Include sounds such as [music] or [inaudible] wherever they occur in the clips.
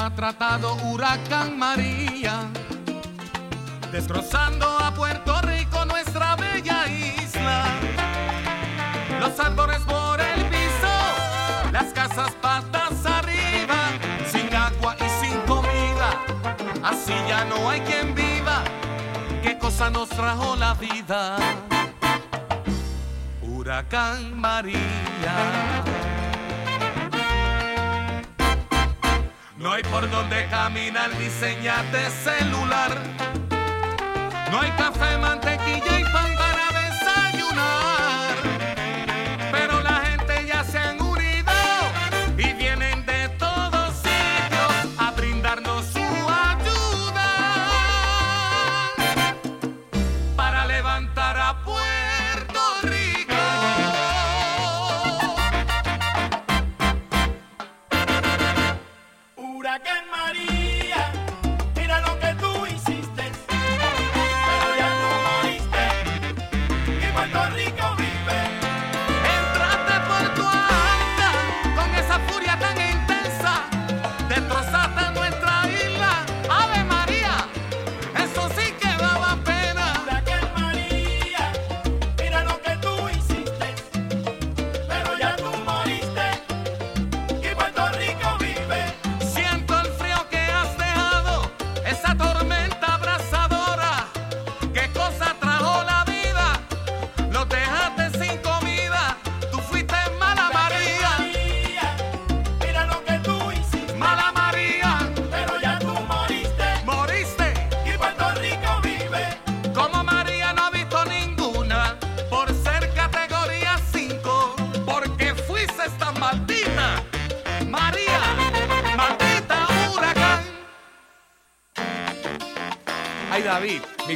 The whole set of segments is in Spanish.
ha tratado, huracán María, destrozando a Puerto Rico, nuestra bella isla. Los árboles por el piso, las casas patas arriba, sin agua y sin comida, así ya no hay quien viva. ¿Qué cosa nos trajo la vida? Huracán María. No hay por donde caminar, diseñate celular. No hay café, mantequilla y pan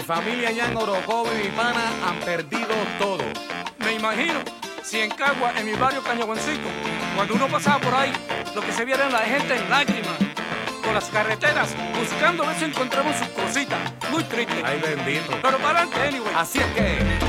familia allá en Orocobo y mi pana han perdido todo. Me imagino, si en Cagua, en mi barrio Cañaguancico, cuando uno pasaba por ahí, lo que se viera era la gente en lágrimas, por las carreteras, buscando a ver si encontramos sus cositas. Muy triste. Ay, bendito. Pero para adelante, anyway. Así es que.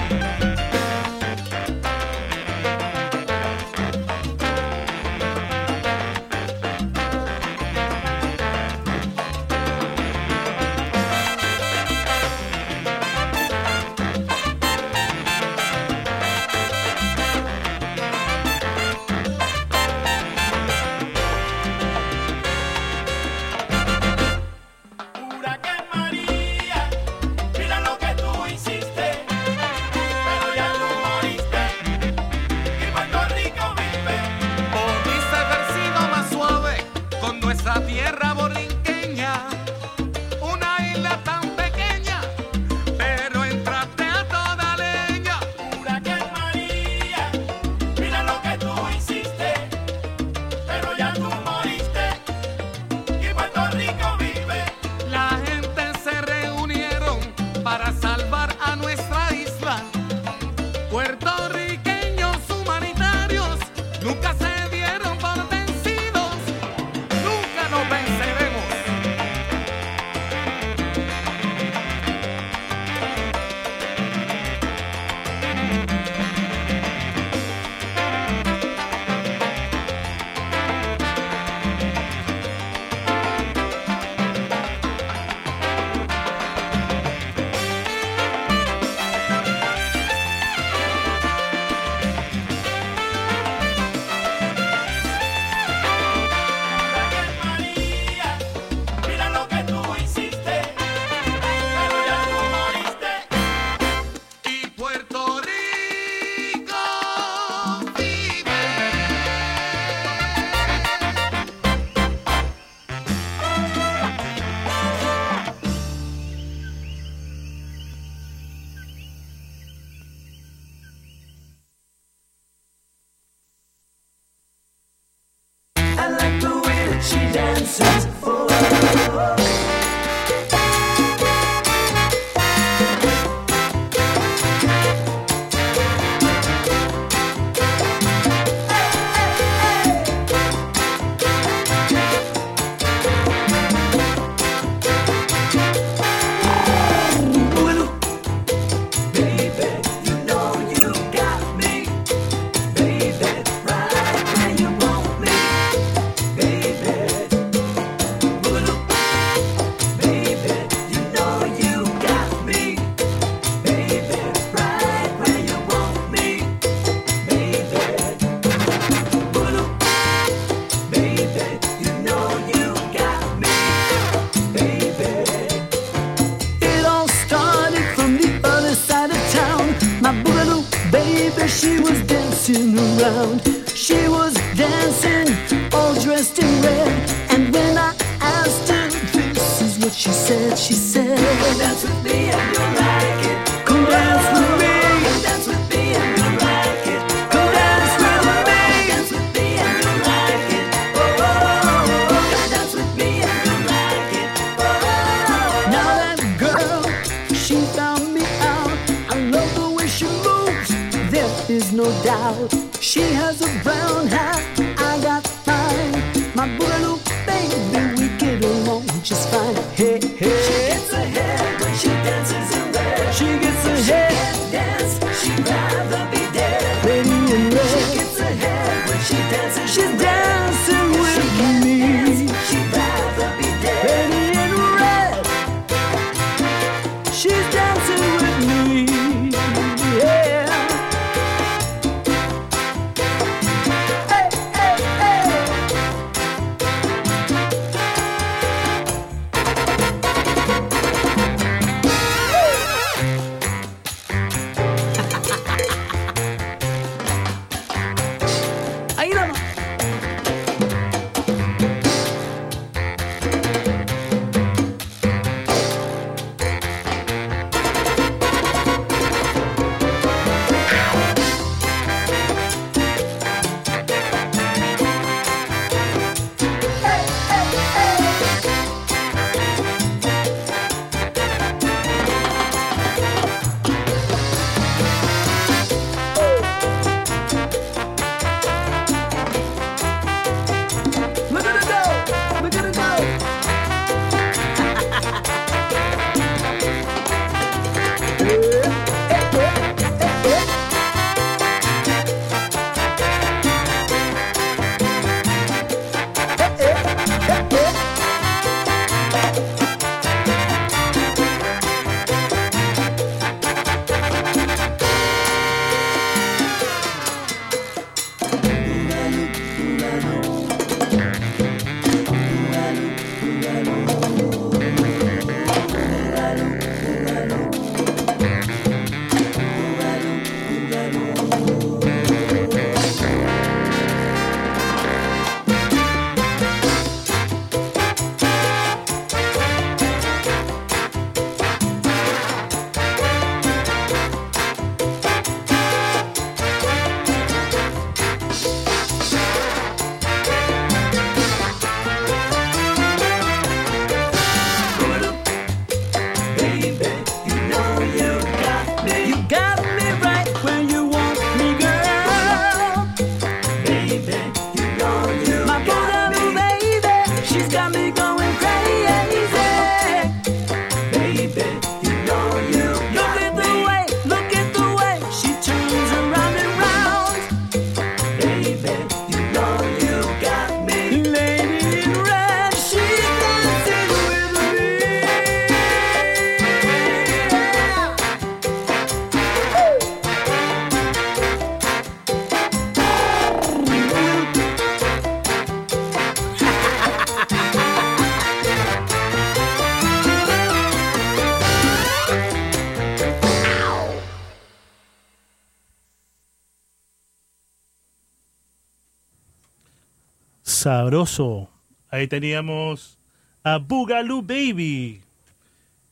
Ahí teníamos a Boogaloo Baby.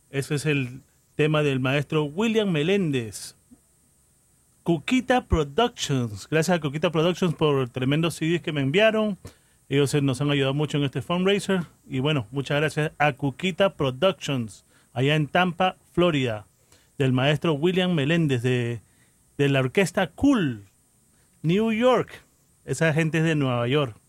Ese es el tema del maestro William Meléndez. Cuquita Productions. Gracias a Cuquita Productions por tremendos CDs que me enviaron. Ellos nos han ayudado mucho en este fundraiser. Y bueno, muchas gracias a Cuquita Productions, allá en Tampa, Florida, del maestro William Meléndez de, de la orquesta Cool, New York. Esa gente es de Nueva York.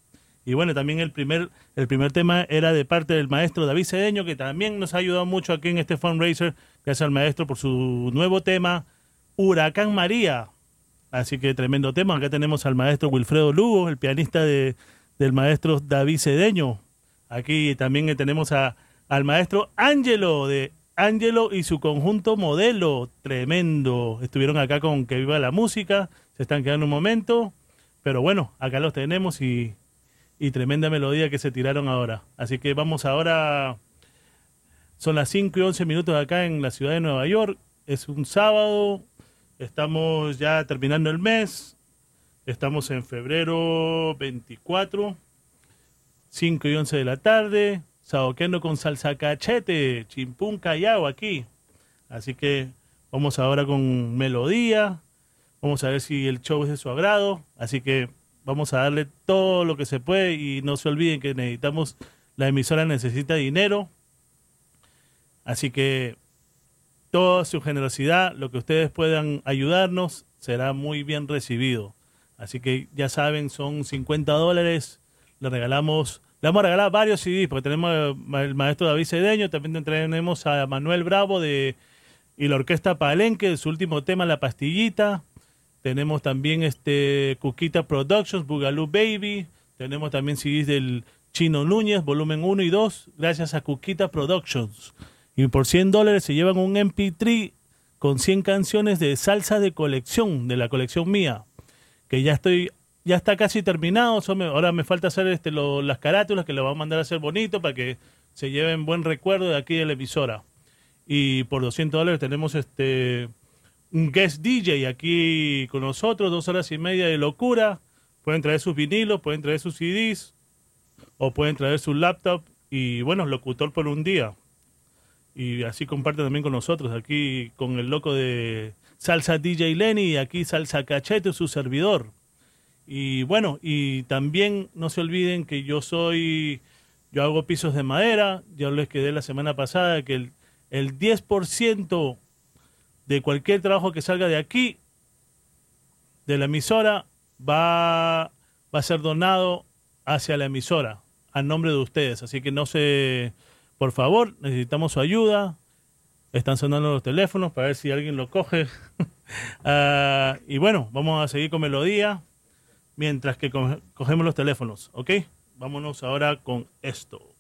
Y bueno, también el primer, el primer tema era de parte del maestro David Cedeño, que también nos ha ayudado mucho aquí en este fundraiser. Gracias al maestro por su nuevo tema, Huracán María. Así que tremendo tema. Acá tenemos al maestro Wilfredo Lugo, el pianista de, del maestro David Cedeño. Aquí también tenemos a, al maestro Ángelo de Ángelo y su conjunto modelo. Tremendo. Estuvieron acá con Que Viva la Música. Se están quedando un momento. Pero bueno, acá los tenemos y, y tremenda melodía que se tiraron ahora. Así que vamos ahora. Son las 5 y 11 minutos acá en la ciudad de Nueva York. Es un sábado. Estamos ya terminando el mes. Estamos en febrero 24, 5 y 11 de la tarde. Saboqueando con salsa cachete, chimpún callao aquí. Así que vamos ahora con melodía. Vamos a ver si el show es de su agrado. Así que vamos a darle todo lo que se puede y no se olviden que necesitamos, la emisora necesita dinero. Así que toda su generosidad, lo que ustedes puedan ayudarnos, será muy bien recibido. Así que ya saben, son 50 dólares. Le regalamos, le vamos a regalar varios CDs, porque tenemos al maestro David Cedeño, también tenemos a Manuel Bravo de y la Orquesta Palenque, su último tema, La Pastillita. Tenemos también este Cuquita Productions, Boogaloo Baby. Tenemos también CDs del Chino Núñez, volumen 1 y 2, gracias a Cuquita Productions. Y por 100 dólares se llevan un MP3 con 100 canciones de salsa de colección, de la colección mía, que ya estoy, ya está casi terminado. ahora me falta hacer este, las carátulas que le vamos a mandar a hacer bonito para que se lleven buen recuerdo de aquí de la emisora. Y por 200 dólares tenemos este un guest DJ aquí con nosotros, dos horas y media de locura. Pueden traer sus vinilos, pueden traer sus CDs o pueden traer su laptop y bueno, locutor por un día. Y así comparte también con nosotros aquí con el loco de Salsa DJ Lenny y aquí Salsa Cachete, su servidor. Y bueno, y también no se olviden que yo soy, yo hago pisos de madera, ya les quedé la semana pasada que el, el 10% de cualquier trabajo que salga de aquí, de la emisora, va, a ser donado hacia la emisora, a nombre de ustedes. Así que no se, por favor, necesitamos su ayuda. Están sonando los teléfonos para ver si alguien lo coge. [laughs] Ah, y bueno, vamos a seguir con melodía mientras que cogemos los teléfonos, ¿ok? Vámonos ahora con esto.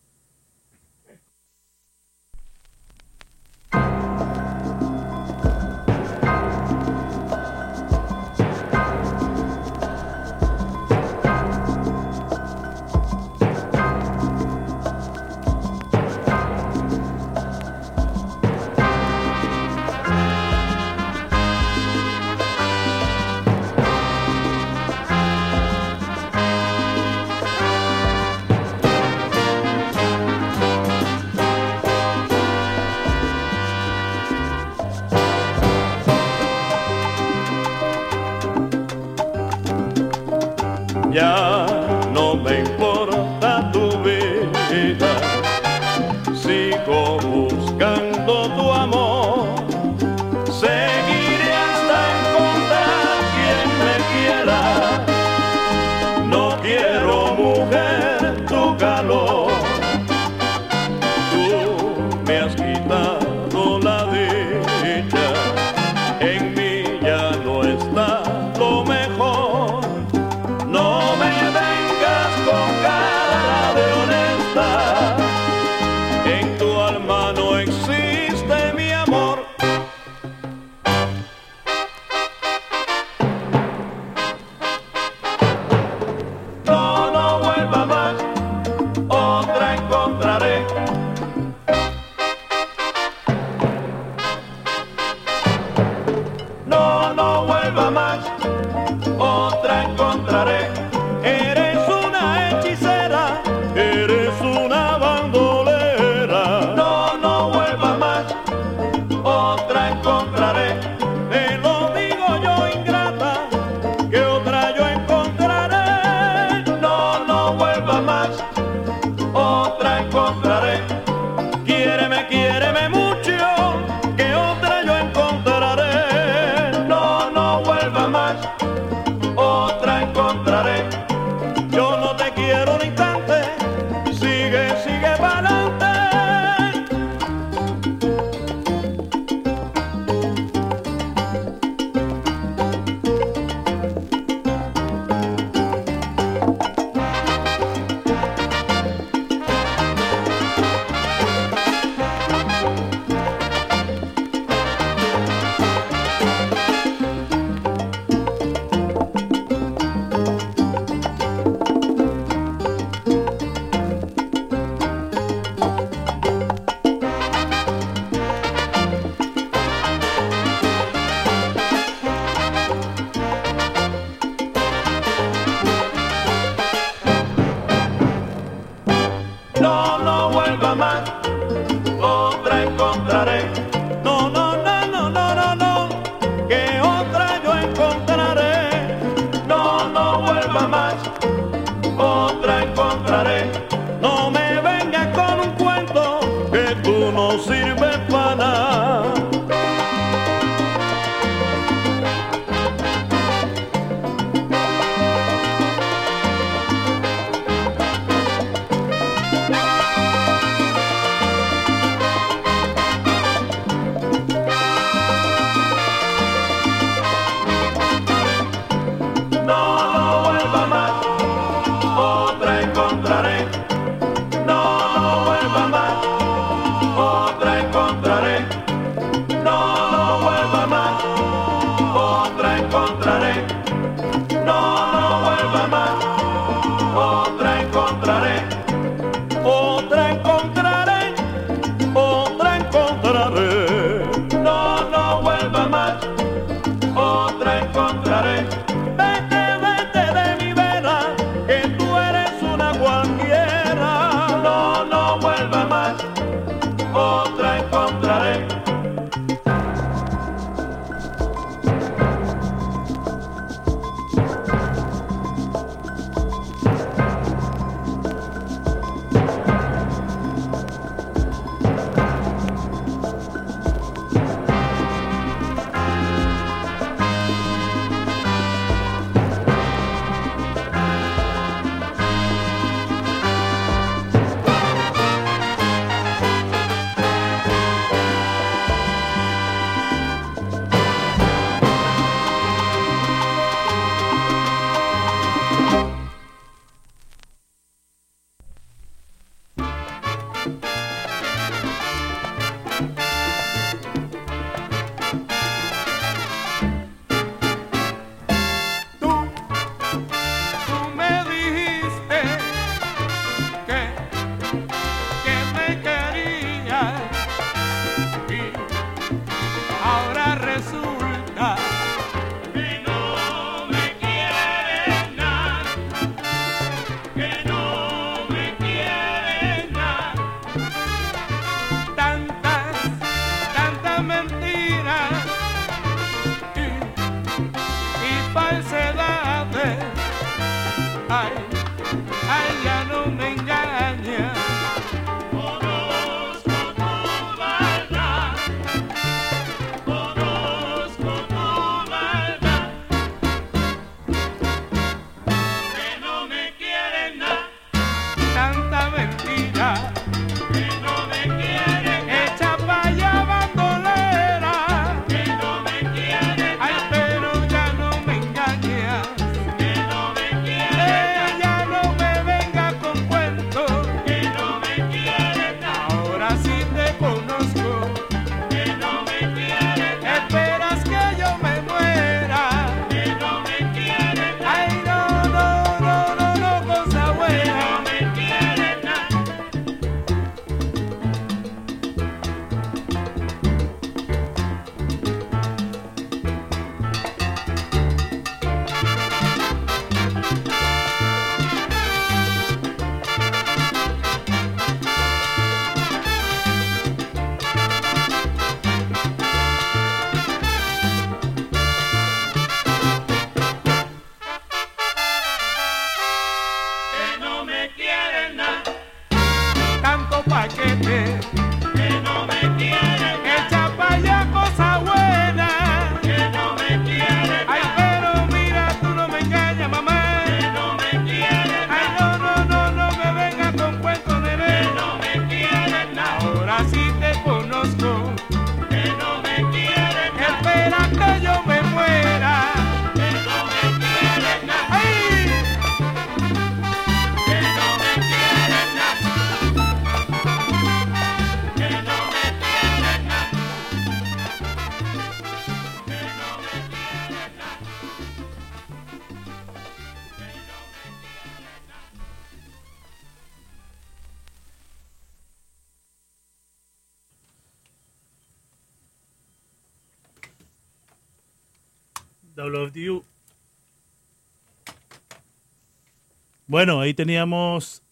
Bueno, ahí teníamos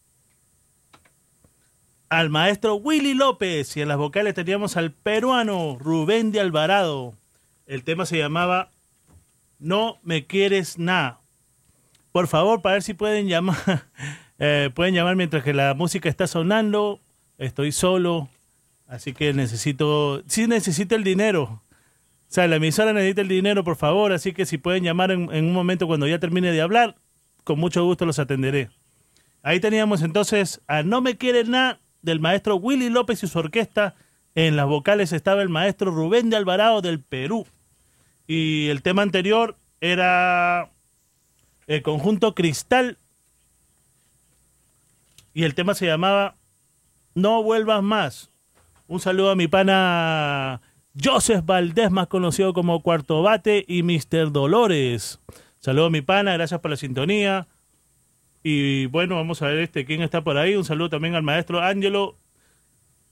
al maestro Willy López y en las vocales teníamos al peruano Rubén de Alvarado. El tema se llamaba No me quieres nada. Por favor, para ver si pueden llamar, [laughs] eh, pueden llamar mientras que la música está sonando. Estoy solo, así que necesito, sí necesito el dinero. O sea, la emisora necesita el dinero, por favor, así que si pueden llamar en, en un momento cuando ya termine de hablar, con mucho gusto los atenderé. Ahí teníamos entonces a No me quieren nada del maestro Willy López y su orquesta. En las vocales estaba el maestro Rubén de Alvarado del Perú. Y el tema anterior era el conjunto Cristal. Y el tema se llamaba No vuelvas más. Un saludo a mi pana Joseph Valdés, más conocido como Cuarto Bate, y Mr. Dolores. Saludo a mi pana, gracias por la sintonía. Y bueno, vamos a ver este quién está por ahí. Un saludo también al maestro Ángelo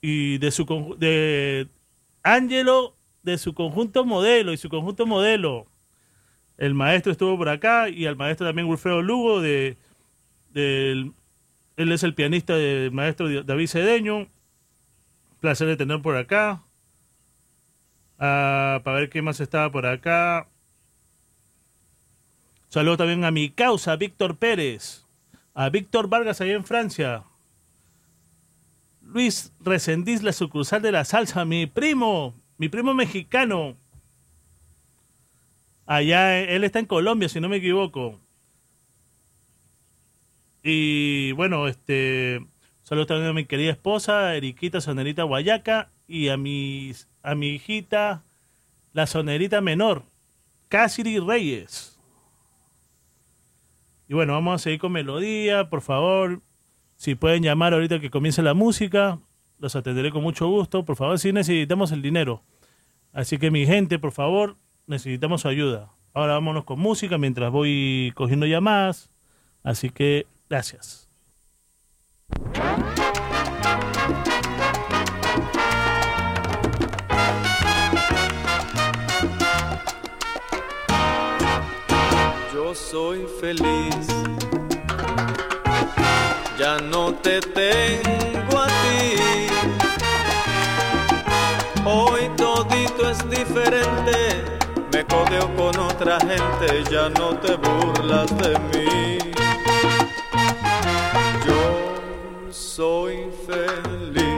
y de su de Ángelo de su conjunto modelo y su conjunto modelo. El maestro estuvo por acá y al maestro también Wilfredo Lugo de él es el pianista del maestro David Cedeño. Placer de tener por acá. Ah, para ver qué más estaba por acá. Saludo también a mi causa, Víctor Pérez. A Víctor Vargas, allá en Francia. Luis Resendiz, la sucursal de la salsa. Mi primo, mi primo mexicano. Allá, él está en Colombia, si no me equivoco. Y bueno, este. Saludos también a mi querida esposa, Eriquita Sonerita Guayaca. Y a mi, hijita, la sonerita menor, Cassidy Reyes. Y bueno, vamos a seguir con melodía, por favor. Si pueden llamar ahorita que comience la música, los atenderé con mucho gusto. Por favor, si necesitamos el dinero. Así que mi gente, por favor, necesitamos ayuda. Ahora vámonos con música mientras voy cogiendo llamadas. Así que, gracias. yo soy feliz. Ya no te tengo a ti. Hoy todito es diferente. Me codeo con otra gente, ya no te burlas de mí. Yo soy feliz.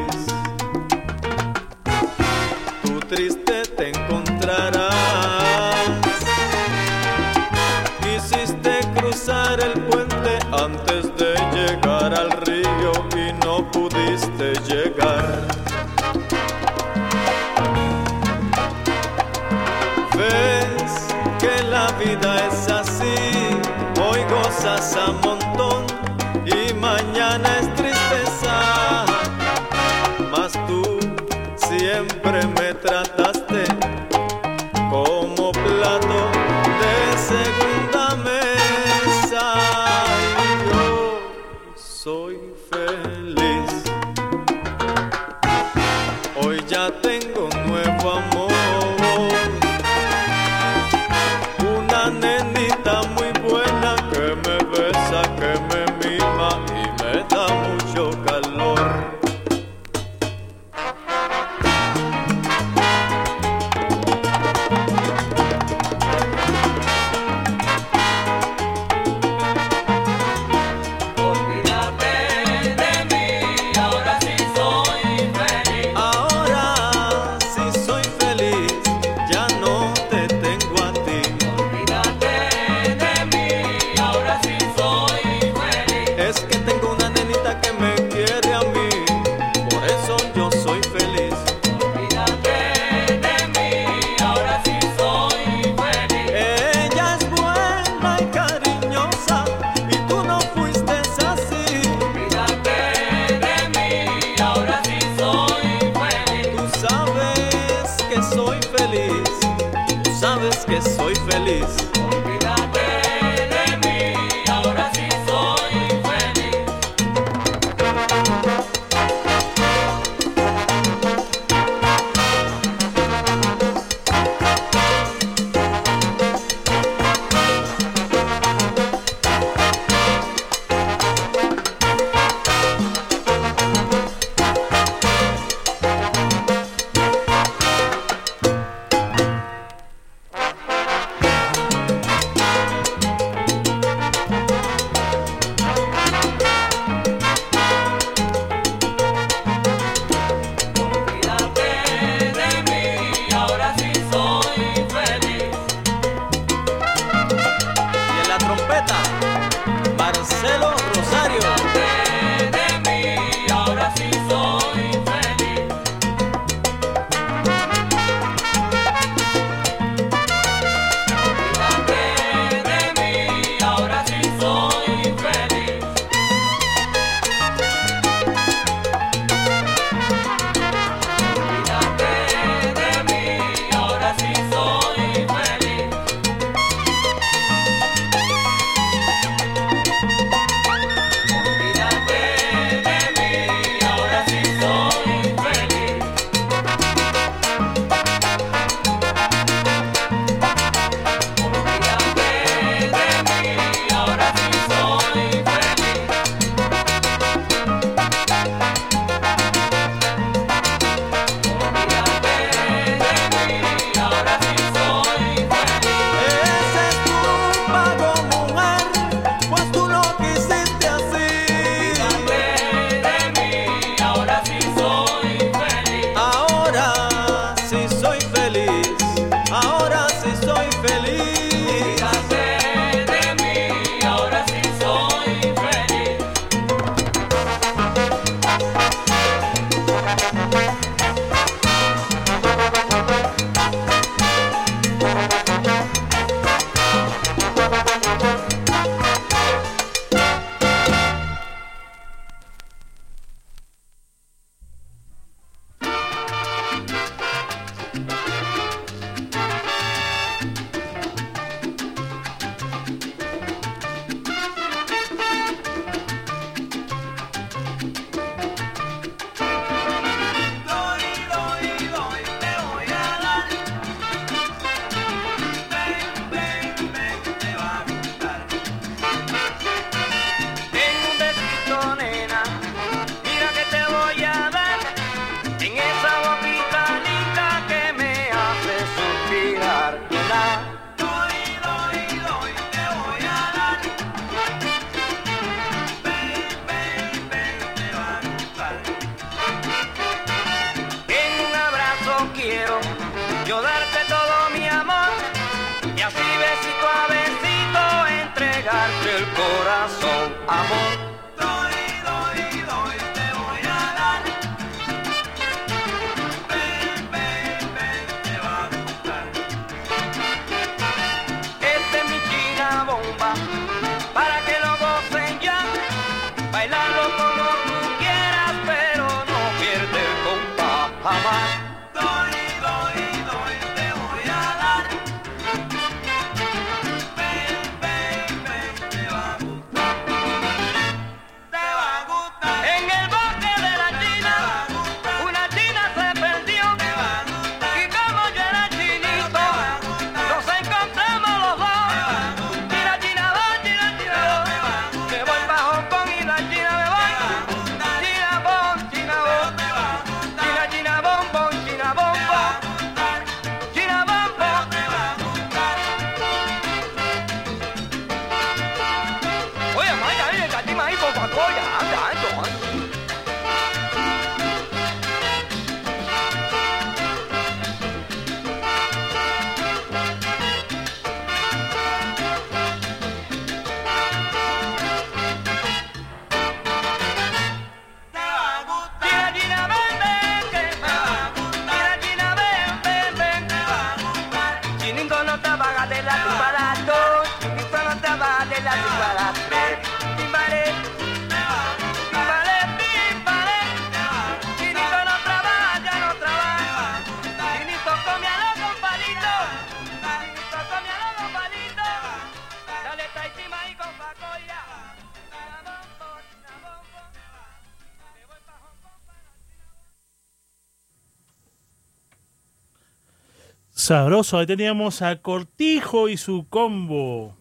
Sabroso, ahí teníamos a Cortijo y su combo.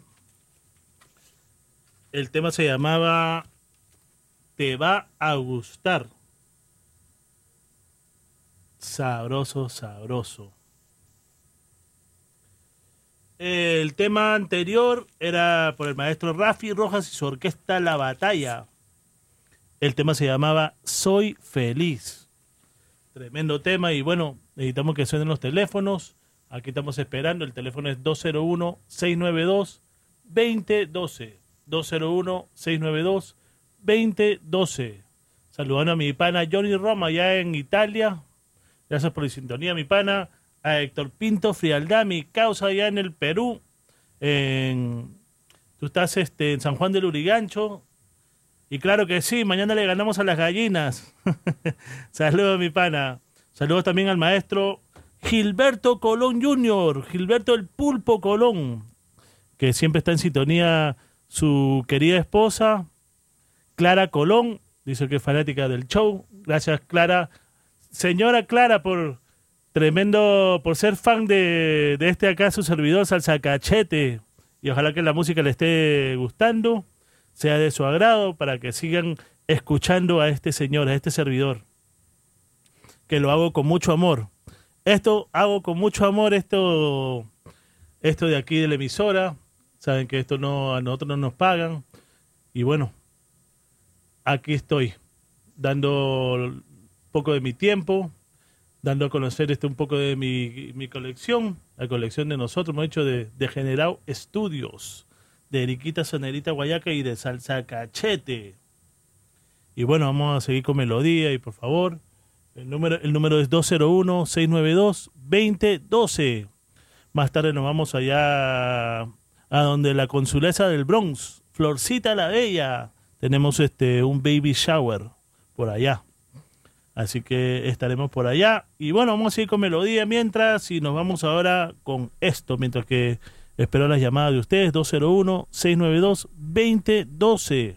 El tema se llamaba Te va a gustar. Sabroso, sabroso. El tema anterior era por el maestro Rafi Rojas y su orquesta La Batalla. El tema se llamaba Soy Feliz. Tremendo tema y bueno, necesitamos que suenen los teléfonos. Aquí estamos esperando. El teléfono es 201-692-2012. 201-692-2012. Saludando a mi pana Johnny Roma allá en Italia. Gracias por la sintonía, mi pana. A Héctor Pinto Frialdad, mi causa allá en el Perú. En, tú estás este, en San Juan del Urigancho. Y claro que sí, mañana le ganamos a las gallinas. [laughs] Saludos, mi pana. Saludos también al maestro Gilberto Colón Jr., Gilberto el Pulpo Colón, que siempre está en sintonía su querida esposa, Clara Colón, dice que es fanática del show. Gracias, Clara. Señora Clara, por tremendo, por ser fan de, de este acá, su servidor Salsacachete. Y ojalá que la música le esté gustando, sea de su agrado, para que sigan escuchando a este señor, a este servidor. Que lo hago con mucho amor. Esto hago con mucho amor, esto, esto de aquí de la emisora. Saben que esto no, a nosotros no nos pagan. Y bueno, aquí estoy, dando un poco de mi tiempo, dando a conocer este un poco de mi, mi colección, la colección de nosotros, hemos hecho de, de General Estudios, de Eriquita Sonerita Guayaca y de Salsa Cachete. Y bueno, vamos a seguir con melodía y por favor, el número, el número es 201-692-2012. Más tarde nos vamos allá a donde la consulesa del Bronx, Florcita la Bella. Tenemos este un baby shower por allá. Así que estaremos por allá. Y bueno, vamos a seguir con melodía mientras y nos vamos ahora con esto, mientras que espero las llamadas de ustedes, 201-692-2012.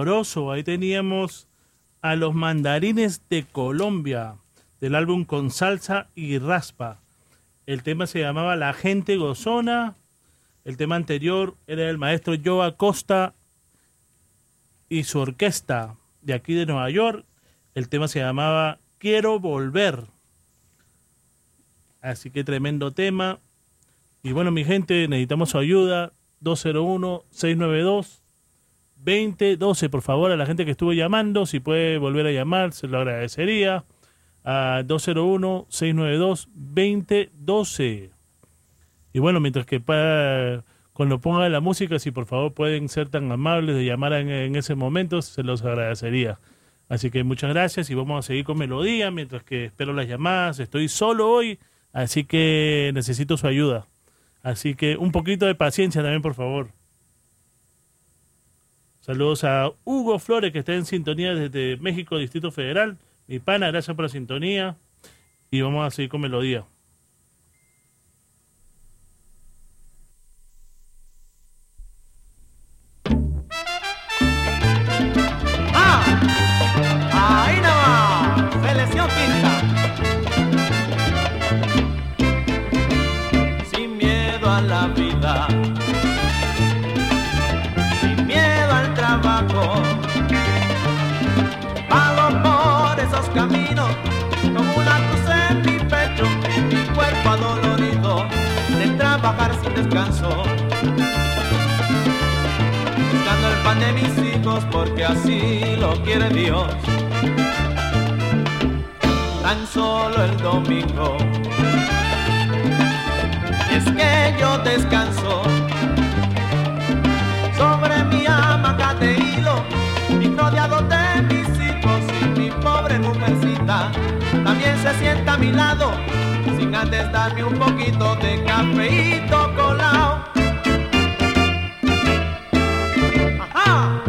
Ahí teníamos a los mandarines de Colombia, del álbum Con Salsa y Raspa. El tema se llamaba La Gente Gozona. El tema anterior era el maestro Joe Acosta y su orquesta de aquí de Nueva York. El tema se llamaba Quiero Volver. Así que tremendo tema. Y bueno, mi gente, necesitamos su ayuda. 201-692-2012. Por favor, a la gente que estuvo llamando, si puede volver a llamar, se lo agradecería. A 201-692-2012. Y bueno, mientras que pa- cuando ponga la música, si por favor pueden ser tan amables de llamar en, en ese momento, se los agradecería. Así que muchas gracias y vamos a seguir con melodía mientras que espero las llamadas. Estoy solo hoy, así que necesito su ayuda. Así que un poquito de paciencia también, por favor. Saludos a Hugo Flores, que está en sintonía desde México, Distrito Federal. Mi pana, gracias por la sintonía. Y vamos a seguir con melodía. Porque así lo quiere Dios. Tan solo el domingo es que yo descanso sobre mi hamaca de hilo y rodeado de mis hijos y mi pobre mujercita también se sienta a mi lado sin antes darme un poquito de cafeíto colado. ¡Ajá!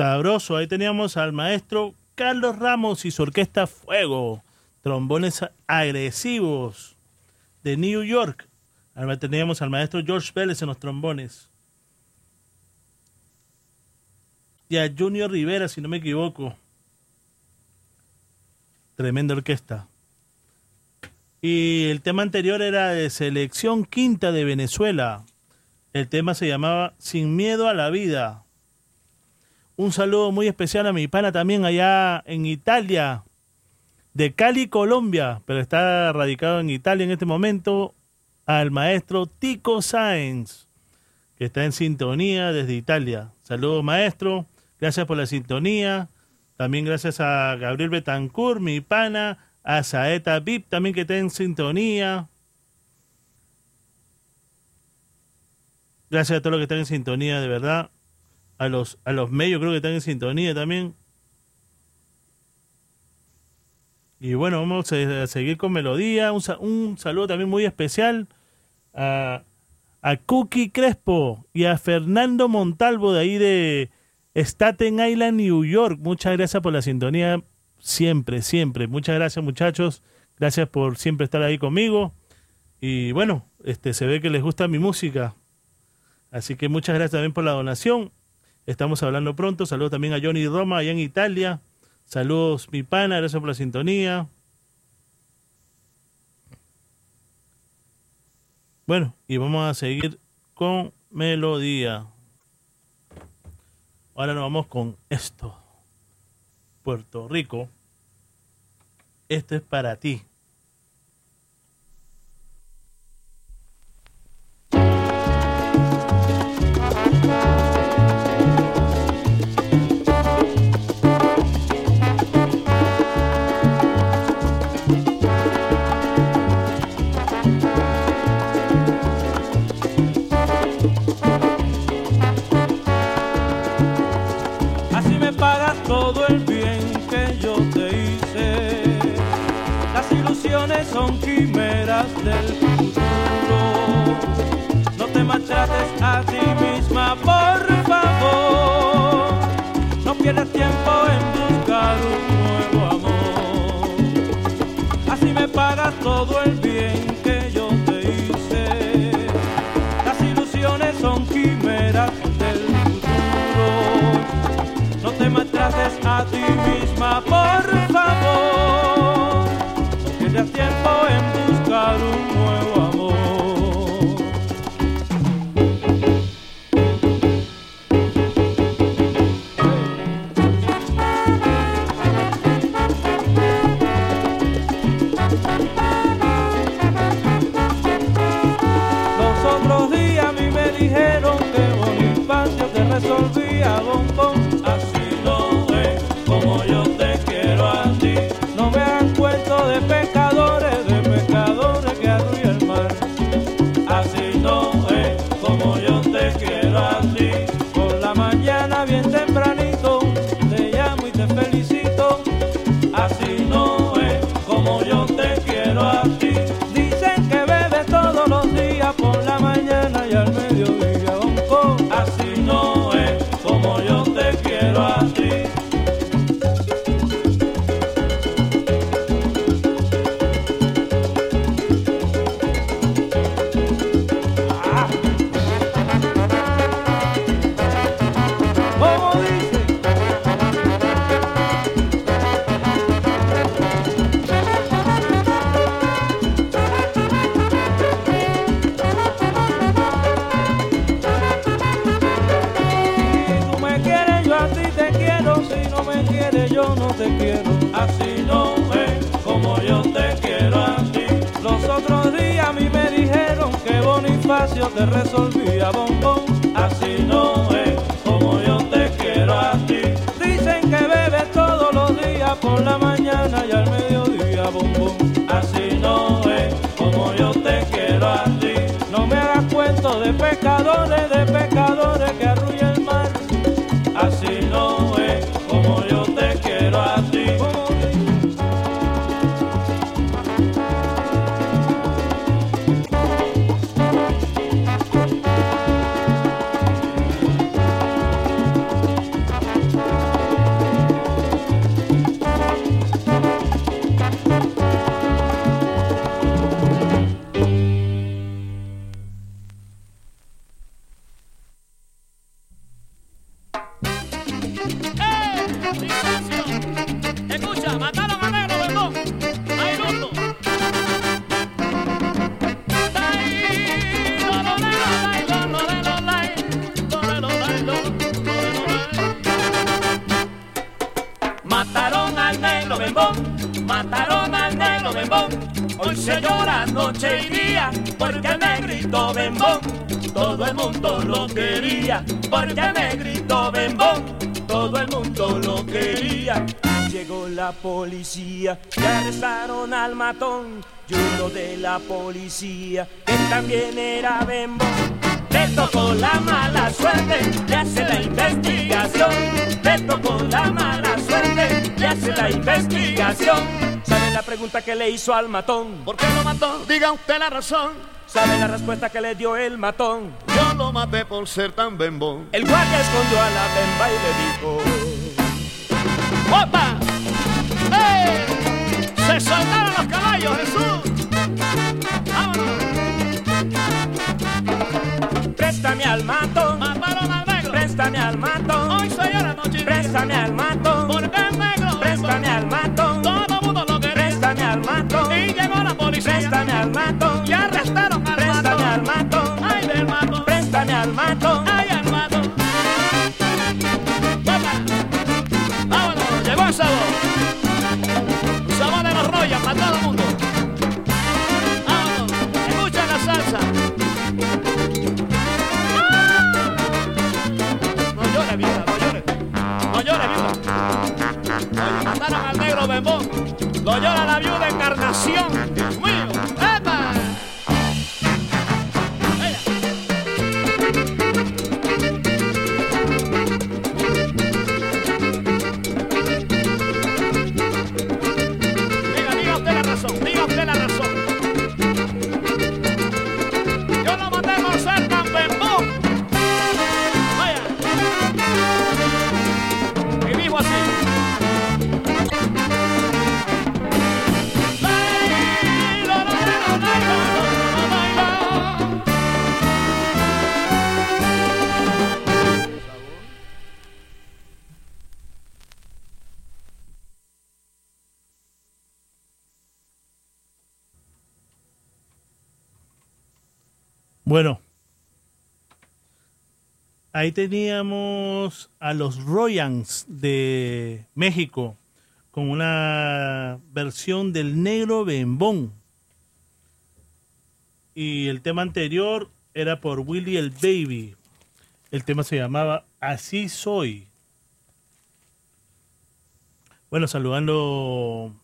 Sabroso, ahí teníamos al maestro Carlos Ramos y su orquesta Fuego, trombones agresivos de New York. Ahora teníamos al maestro George Vélez en los trombones. Y a Junior Rivera, si no me equivoco. Tremenda orquesta. Y el tema anterior era de Selección Quinta de Venezuela. El tema se llamaba Sin Miedo a la Vida. Un saludo muy especial a mi pana también allá en Italia, de Cali, Colombia, pero está radicado en Italia en este momento, al maestro Tico Sáenz, que está en sintonía desde Italia. Saludos maestro, gracias por la sintonía. También gracias a Gabriel Betancourt, mi pana, a Saeta Vip también que está en sintonía. Gracias a todos los que están en sintonía, de verdad a los, a los medios creo que están en sintonía también. Y bueno, vamos a, seguir con melodía. Un, un saludo también muy especial a, a Cookie Crespo y a Fernando Montalvo de ahí de Staten Island, New York. Muchas gracias por la sintonía. Siempre, siempre. Muchas gracias muchachos. Gracias por siempre estar ahí conmigo. Y bueno, este se ve que les gusta mi música. Así que muchas gracias también por la donación. Estamos hablando pronto. Saludos también a Johnny Roma allá en Italia. Saludos mi pana, gracias por la sintonía. Bueno, y vamos a seguir con melodía. Ahora nos vamos con esto. Puerto Rico. Esto es para ti. hizo ¿Por qué lo mató? Diga usted la razón. ¿Sabe la respuesta que le dio el matón? Yo lo maté por ser tan bembón. El guardia escondió a la bemba y le dijo: ¡Opa! ¡Eh! ¡Se Doyola la viuda encarnación. Ahí teníamos a los Royals de México con una versión del negro bembón. Y el tema anterior era por Willy el Baby. El tema se llamaba Así Soy. Bueno, saludando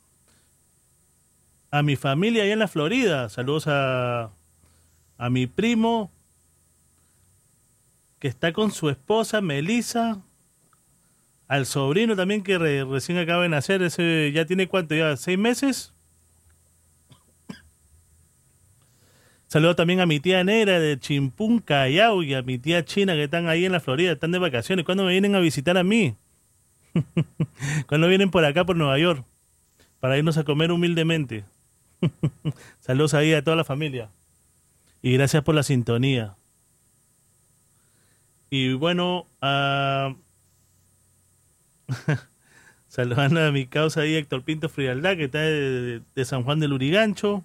a mi familia allá en la Florida. Saludos a, a mi primo que está con su esposa Melissa. Al sobrino también que re- recién acaba de nacer. Ese ya tiene cuánto, ya seis meses. Saludo también a mi tía negra de Chimpún, Callao y a mi tía china que están ahí en la Florida, están de vacaciones. ¿Cuándo me vienen a visitar a mí? [laughs] ¿Cuándo vienen por acá, por Nueva York? Para irnos a comer humildemente. [laughs] Saludos ahí a toda la familia. Y gracias por la sintonía. Y bueno, ah, [laughs] saludando a mi causa ahí, Héctor Pinto Frialdad, que está de, de San Juan del Urigancho.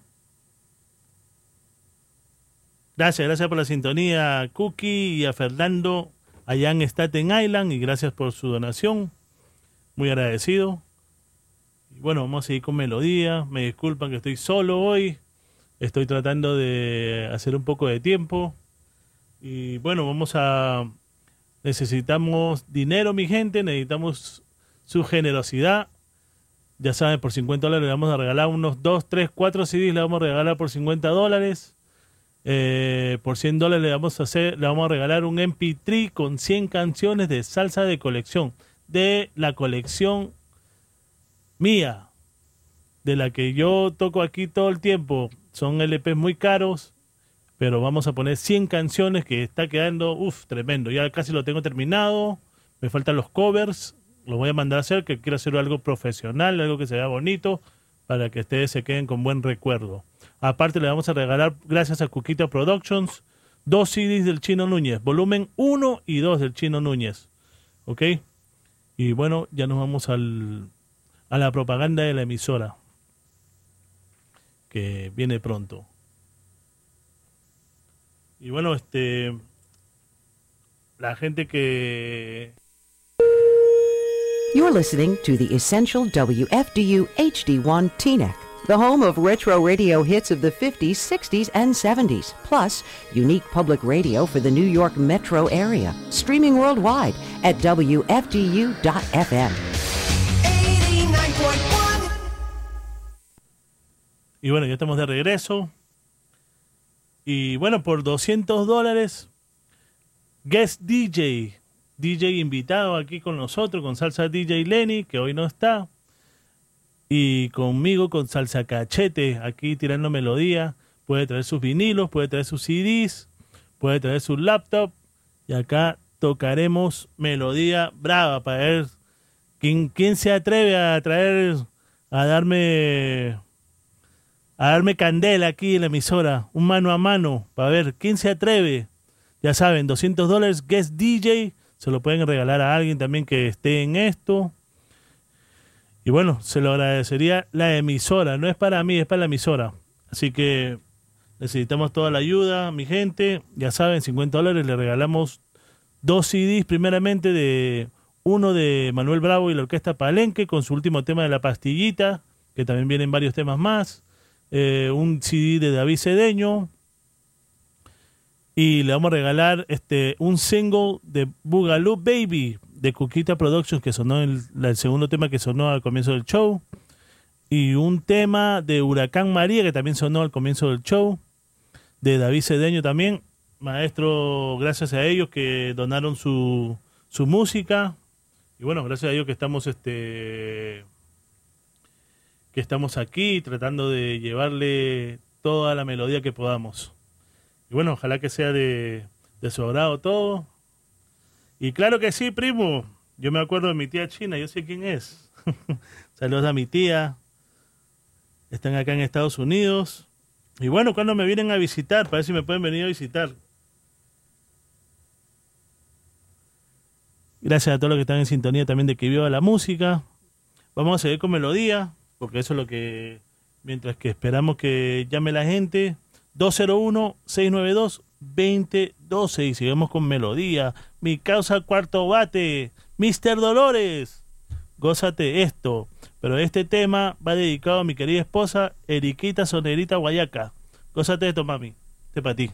Gracias, gracias por la sintonía a Cookie y a Fernando allá en Staten Island y gracias por su donación. Muy agradecido. Y bueno, vamos a seguir con melodía. Me disculpan que estoy solo hoy. Estoy tratando de hacer un poco de tiempo. Y bueno, vamos a... Necesitamos dinero, mi gente. Necesitamos su generosidad. Ya saben, por 50 dólares le vamos a regalar unos 2, 3, 4 CDs. Le vamos a regalar por 50 dólares. Eh, por 100 dólares le vamos a hacer, le vamos a regalar un MP3 con 100 canciones de salsa de colección, de la colección mía, de la que yo toco aquí todo el tiempo. Son LPs muy caros, pero vamos a poner 100 canciones que está quedando, uff, tremendo. Ya casi lo tengo terminado, me faltan los covers, lo voy a mandar a hacer, que quiero hacer algo profesional, algo que se vea bonito, para que ustedes se queden con buen recuerdo. Aparte le vamos a regalar, gracias a Cuquita Productions, dos CDs del Chino Núñez, volumen 1 y 2 del Chino Núñez. ¿Ok? Y bueno, ya nos vamos al, a la propaganda de la emisora, que viene pronto. Y bueno, este, la gente que You're listening to the Essential WFDU HD1 TNEC, the home of retro radio hits of the 50s, 60s, and 70s, plus unique public radio for the New York metro area, streaming worldwide at WFDU.FM. 89.1 Y bueno, ya estamos de regreso. Y bueno, por 200 dólares, guest DJ, DJ invitado aquí con nosotros, con Salsa DJ Lenny, que hoy no está. Y conmigo con Salsa Cachete, aquí tirando melodía. Puede traer sus vinilos, puede traer sus CDs, puede traer su laptop. Y acá tocaremos melodía brava para ver quién, quién se atreve a traer, a darme a darme candela aquí en la emisora, un mano a mano, para ver quién se atreve. Ya saben, 200 dólares, guest DJ, se lo pueden regalar a alguien también que esté en esto. Y bueno, se lo agradecería la emisora, no es para mí, es para la emisora. Así que necesitamos toda la ayuda, mi gente. Ya saben, 50 dólares le regalamos dos CDs, primeramente de uno de Manuel Bravo y la Orquesta Palenque con su último tema de La Pastillita, que también vienen varios temas más eh, un CD de David Cedeño. Y le vamos a regalar este un single de Boogaloo Baby de Cuquita Productions que sonó el, segundo tema que sonó al comienzo del show. Y un tema de Huracán María que también sonó al comienzo del show de David Cedeño también. Maestro gracias a ellos que donaron su, su música. Y bueno gracias a ellos que estamos este que estamos aquí tratando de llevarle toda la melodía que podamos. Y bueno, ojalá que sea de, su agrado todo. Y claro que sí, primo. Yo me acuerdo de mi tía China, yo sé quién es. [laughs] Saludos a mi tía. Están acá en Estados Unidos. Y bueno, cuando me vienen a visitar, para ver si me pueden venir a visitar. Gracias a todos los que están en sintonía también de que viva la música. Vamos a seguir con melodía porque eso es lo que, mientras que esperamos que llame la gente, 201-692-2012 y sigamos con melodía. Mi causa cuarto bate, Mister Dolores, gózate esto. Pero este tema va dedicado a mi querida esposa, Eriquita Sonerita Guayaca. Gózate esto, mami. Este para ti.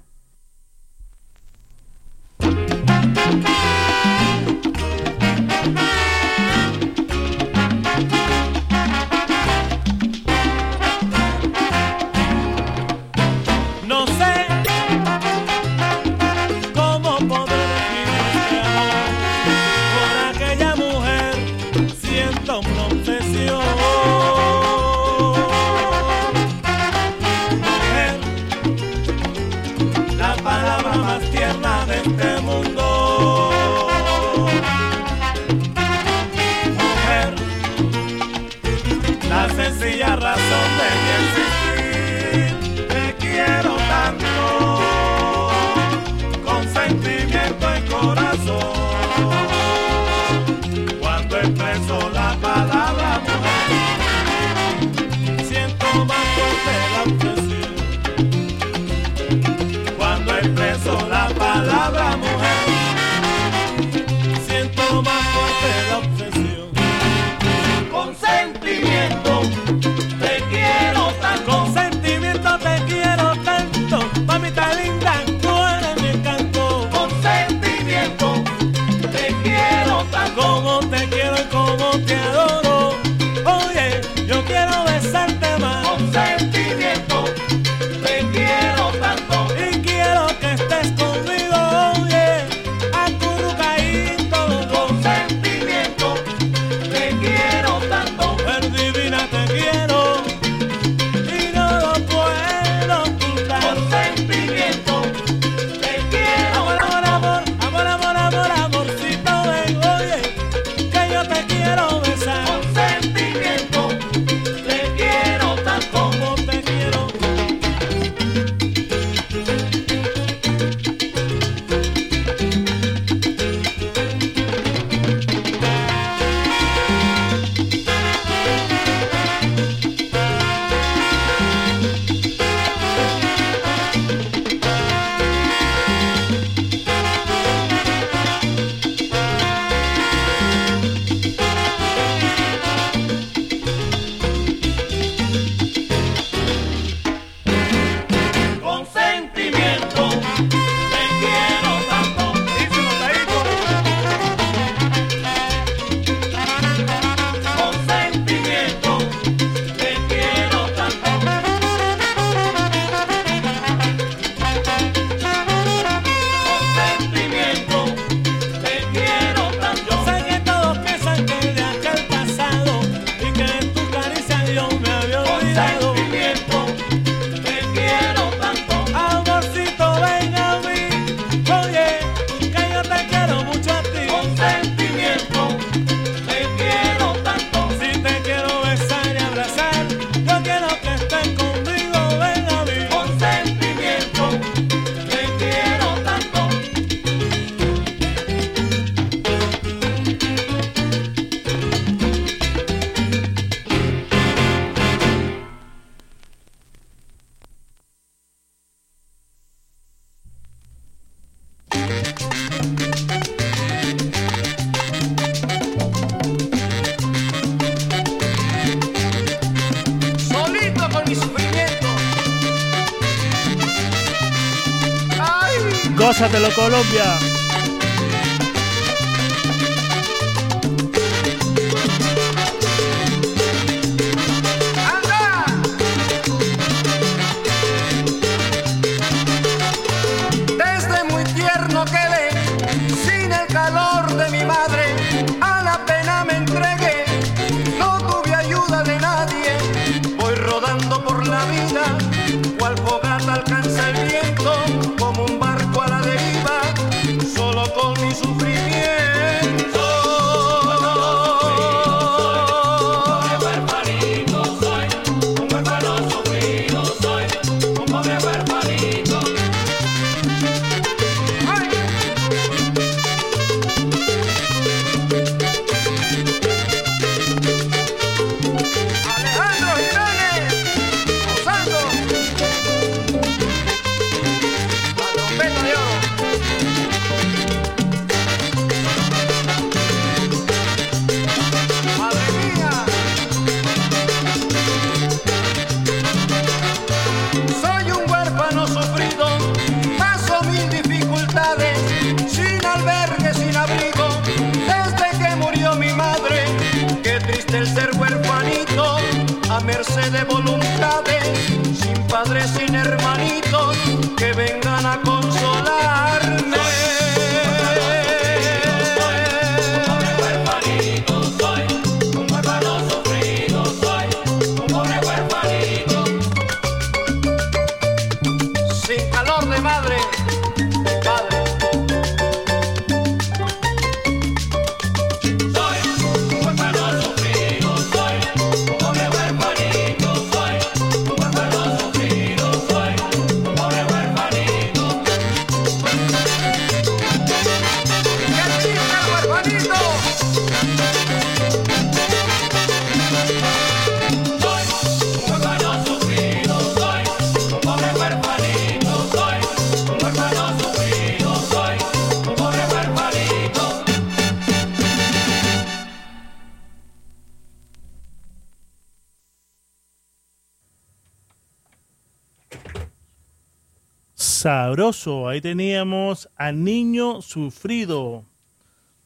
Sabroso, ahí teníamos a Niño Sufrido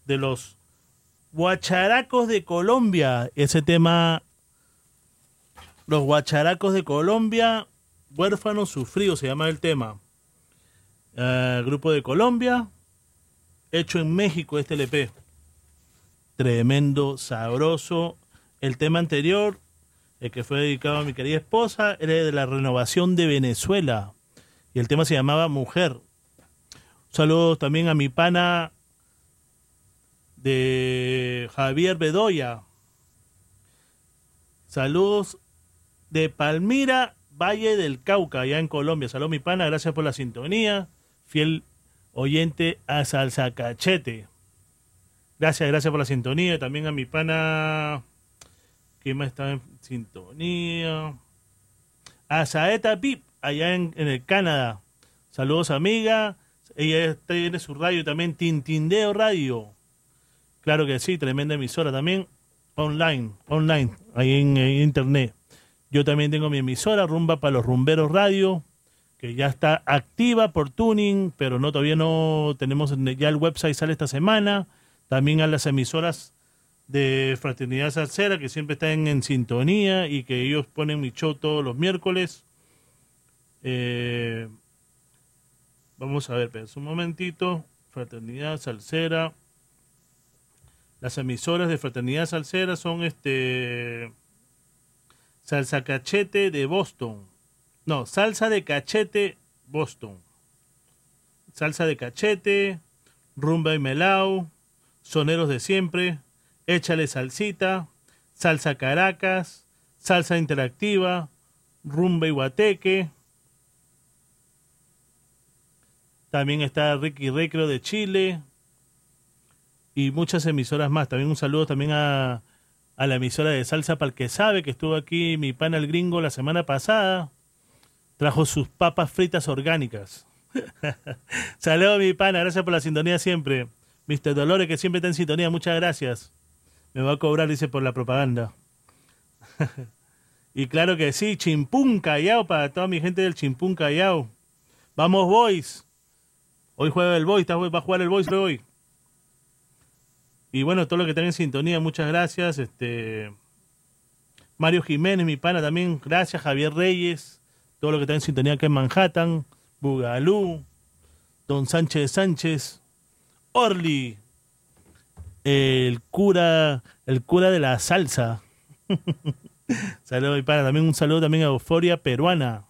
de los Guacharacos de Colombia. Ese tema, los Guacharacos de Colombia, Huérfano Sufrido se llama el tema. Eh, grupo de Colombia, hecho en México este LP. Tremendo, sabroso. El tema anterior, el que fue dedicado a mi querida esposa, era de la renovación de Venezuela. Y el tema se llamaba Mujer. Saludos también a mi pana de Javier Bedoya. Saludos de Palmira, Valle del Cauca, allá en Colombia. Saludos mi pana, gracias por la sintonía. Fiel oyente a Salsa Cachete. Gracias, gracias por la sintonía. También a mi pana que más está en sintonía. A Saeta Pip, allá en, en el Canadá. Saludos amiga. Ella tiene su radio también, Tintindeo Radio. Claro que sí, tremenda emisora también. Online, online, ahí en, en internet. Yo también tengo mi emisora, Rumba para los Rumberos Radio, que ya está activa por tuning, pero no todavía no tenemos, ya el website sale esta semana. También a las emisoras de Fraternidad Salsera, que siempre están en sintonía y que ellos ponen mi show todos los miércoles. Eh, vamos a ver, espérense un momentito. Fraternidad Salsera. Las emisoras de Fraternidad Salsera son este Salsa Cachete de Boston. No, Salsa de Cachete Boston. Salsa de Cachete, Rumba y Melao, Soneros de Siempre, Échale Salsita, Salsa Caracas, Salsa Interactiva, Rumba y Guateque. También está Ricky Recreo de Chile y muchas emisoras más. También un saludo también a, a la emisora de Salsa para el que sabe que estuvo aquí mi pana el gringo la semana pasada. Trajo sus papas fritas orgánicas. [laughs] Saludos mi pana, gracias por la sintonía siempre. Mr. Dolores que siempre está en sintonía, muchas gracias. Me va a cobrar, dice, por la propaganda. [laughs] y claro que sí, Chimpún Callao para toda mi gente del Chimpún Callao. Vamos, boys. Hoy juega el Boys, va a jugar el Boys de hoy. Y bueno, todo lo que están en sintonía, muchas gracias. Este Mario Jiménez, mi pana también, gracias. Javier Reyes, todo lo que está en sintonía acá en Manhattan. Bugalú, Don Sánchez Sánchez, Orly, el cura, el cura de la salsa. [laughs] saludos mi pana, también un saludo también a Euforia Peruana.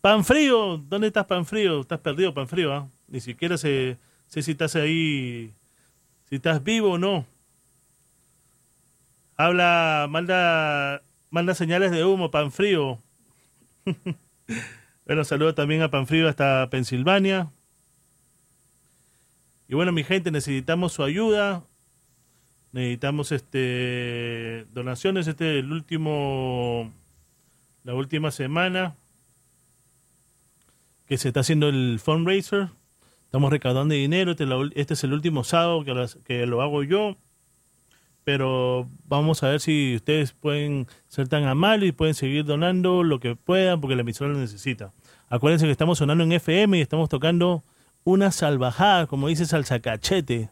Pan frío, ¿dónde estás pan frío? Estás perdido pan frío, ¿ah? Ni siquiera sé, sé si estás ahí, si estás vivo o no. Habla, manda, manda señales de humo, pan frío. [laughs] bueno, saludo también a pan frío hasta Pensilvania. Y bueno, mi gente, necesitamos su ayuda. Necesitamos este donaciones. Este es el último, la última semana que se está haciendo el fundraiser. Estamos recaudando dinero. Este, es este es el último sábado que, que lo hago yo. Pero vamos a ver si ustedes pueden ser tan amables y pueden seguir donando lo que puedan porque la emisora lo necesita. Acuérdense que estamos sonando en FM y estamos tocando una salvajada, como dice Salsa Cachete.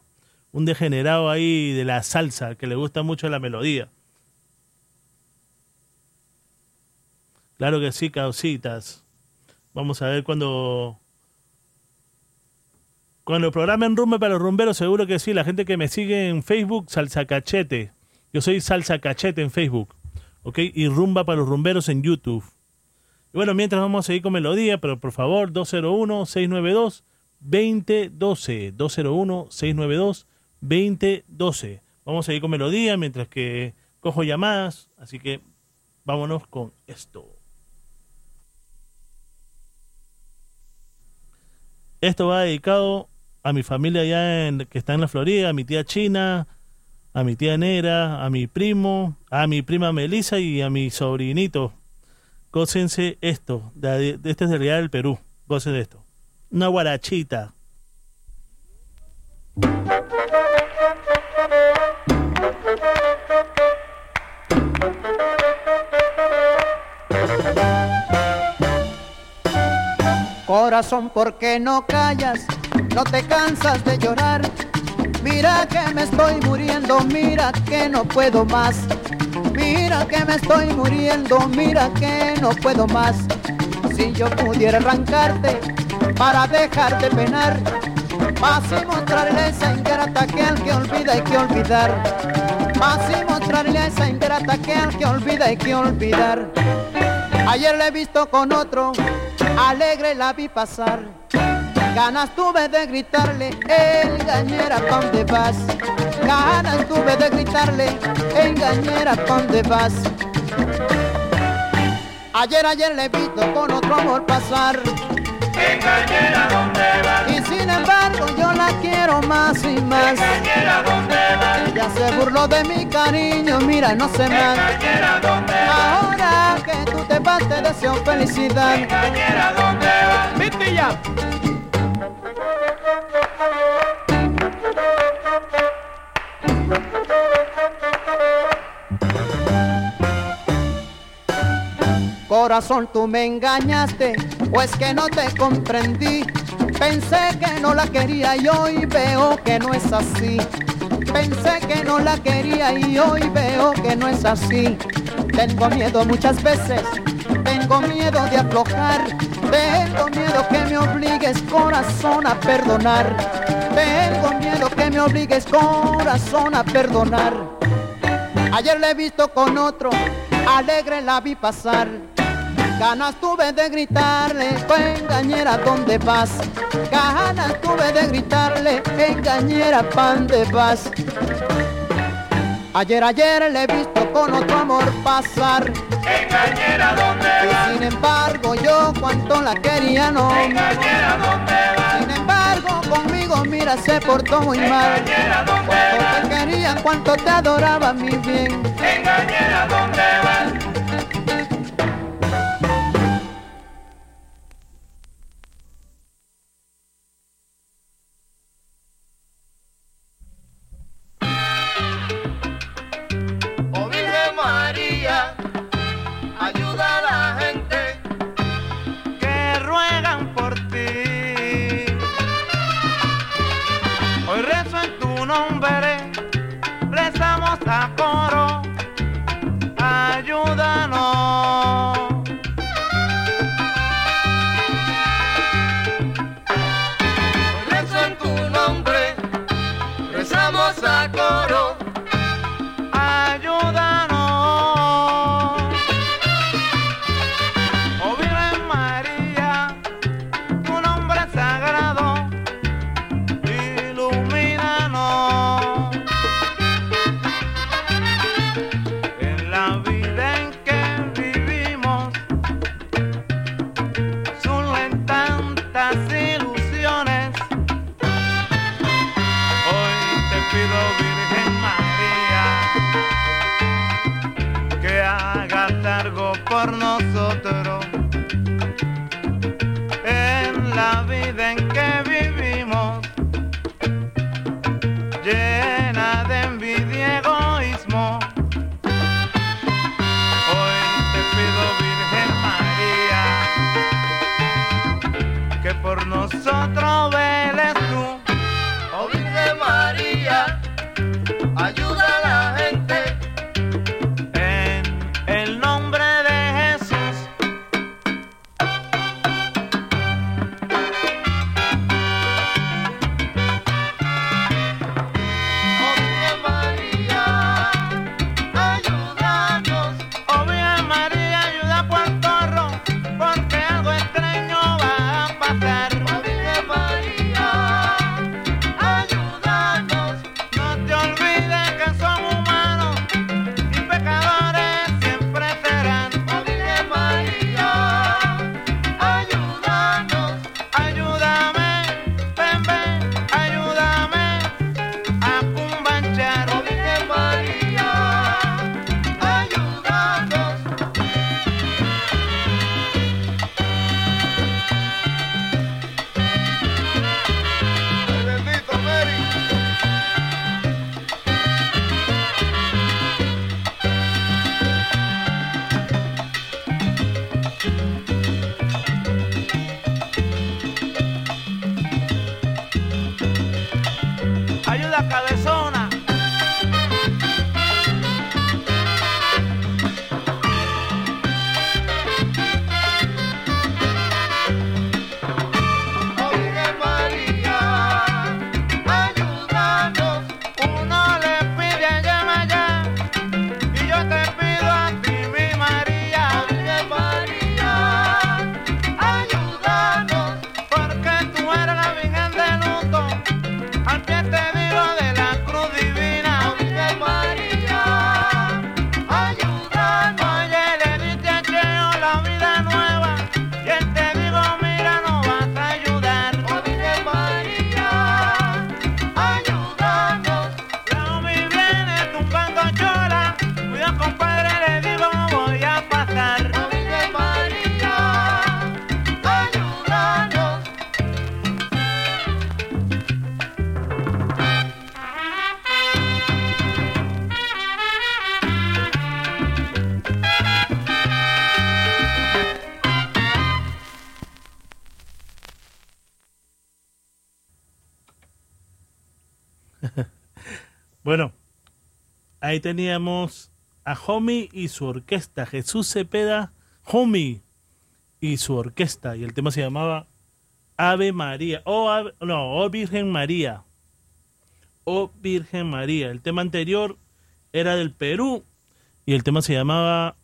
un degenerado ahí de la salsa, que le gusta mucho la melodía. Claro que sí, causitas. Vamos a ver cuando. Cuando programen Rumba para los rumberos, seguro que sí. La gente que me sigue en Facebook, Salsa Cachete. Yo soy Salsa Cachete en Facebook. ¿Ok? Y Rumba para los rumberos en YouTube. Y bueno, mientras vamos a seguir con melodía, pero por favor, 201-692-2012. 201-692-2012. Vamos a seguir con melodía mientras que cojo llamadas. Así que vámonos con esto. Esto va dedicado a mi familia allá en, que está en la Florida, a mi tía China, a mi tía Nera, a mi primo, a mi prima Melissa y a mi sobrinito. Gócense esto, de, este es de Real del Perú. Gocen de esto. Una guarachita. Corazón, ¿por qué no callas? No te cansas de llorar. Mira que me estoy muriendo, mira que no puedo más. Mira que me estoy muriendo, mira que no puedo más. Si yo pudiera arrancarte para dejarte penar, más y mostrarle a esa ingrata que al que olvida hay que olvidar. Más y mostrarle a esa ingrata que al que olvida hay que olvidar. Ayer la he visto con otro, alegre la vi pasar. Ganas tuve de gritarle, engañera, ¿pa' dónde vas? Ganas tuve de gritarle, engañera, ¿pa' dónde vas? Ayer, ayer le he visto con otro amor pasar. Engañera, ¿dónde vas? Y sin embargo yo la quiero más y más. Engañera, ¿dónde vas? Ella se burló de mi cariño, mira, no se más. Engañera, ¿dónde vas? Ahora que tú te vas te deseo felicidad. Engañera, ¿dónde vas? ¿Viste ya? Corazón, tú me engañaste, pues que no te comprendí. Pensé que no la quería y hoy veo que no es así. Pensé que no la quería y hoy veo que no es así. Tengo miedo muchas veces, tengo miedo de aflojar. Tengo miedo que me obligues corazón a perdonar. Tengo miedo que me obligues corazón a perdonar. Ayer la he visto con otro, alegre la vi pasar. Ganas tuve de gritarle, engañera, ¿dónde vas? Ganas tuve de gritarle, engañera, ¿pan de vas? Ayer, ayer le he visto con otro amor pasar. Engañera, ¿dónde vas? Y sin embargo yo cuanto la quería no. Engañera, ¿dónde vas? Sin embargo conmigo mira se portó muy mal. Engañera, ¿dónde Cuánto vas? te quería, cuánto te adoraba mi bien. Engañera, ¿dónde vas? Ahí teníamos a Homie y su orquesta. Jesús Cepeda, Homie y su orquesta. Y el tema se llamaba Ave María. Ave- no, Oh Virgen María. Oh Virgen María. El tema anterior era del Perú y el tema se llamaba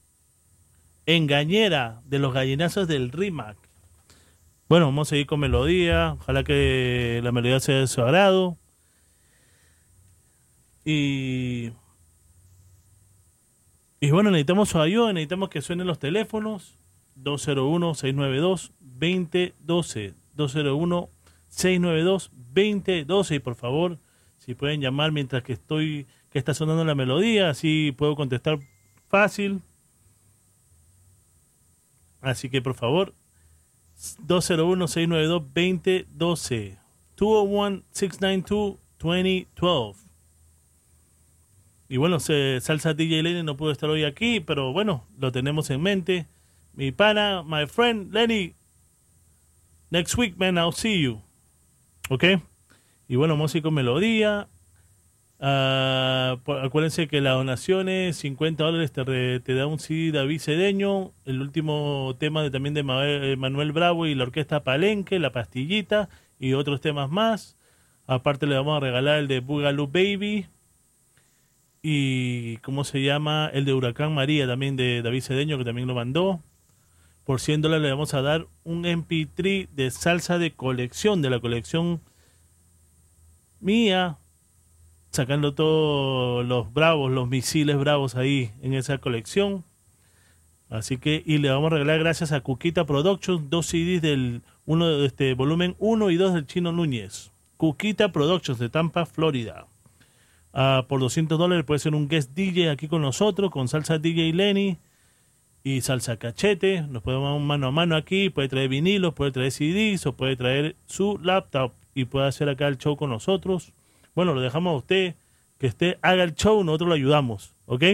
Engañera de los gallinazos del RIMAC. Bueno, vamos a seguir con melodía. Ojalá que la melodía sea de su agrado. Y. Y bueno, necesitamos su ayuda. Necesitamos que suenen los teléfonos. 201-692-2012. 201-692-2012. Y por favor, si pueden llamar mientras que estoy. que está sonando la melodía. Así puedo contestar fácil. Así que por favor, 201-692-2012. 201-692-2012. Y bueno, se- Salsa DJ Lenny no pudo estar hoy aquí, pero bueno, lo tenemos en mente. Mi pana, my friend Lenny. Next week, man, I'll see you. ¿Ok? Y bueno, músico melodía. Ah, acuérdense que la donación es 50 dólares, te, da un CD David Cedeño, el último tema de, también de eh, Manuel Bravo y la orquesta Palenque, La Pastillita y otros temas más. Aparte le vamos a regalar el de Boogaloo Baby y ¿cómo se llama? El de Huracán María también de David Cedeño que también lo mandó. Por 100 dólares le vamos a dar un MP3 de salsa de colección, de la colección mía, sacando todos los bravos, los misiles bravos ahí en esa colección. Así que, y le vamos a regalar gracias a Cuquita Productions, dos CDs del uno este volumen 1 y 2 del Chino Núñez. Cuquita Productions de Tampa, Florida. Ah, por 200 dólares puede ser un guest DJ aquí con nosotros, con salsa DJ Lenny y salsa cachete. Nos podemos un mano a mano aquí, puede traer vinilos, puede traer CDs o puede traer su laptop y puede hacer acá el show con nosotros. Bueno, lo dejamos a usted, que usted haga el show, nosotros lo ayudamos, ¿ok?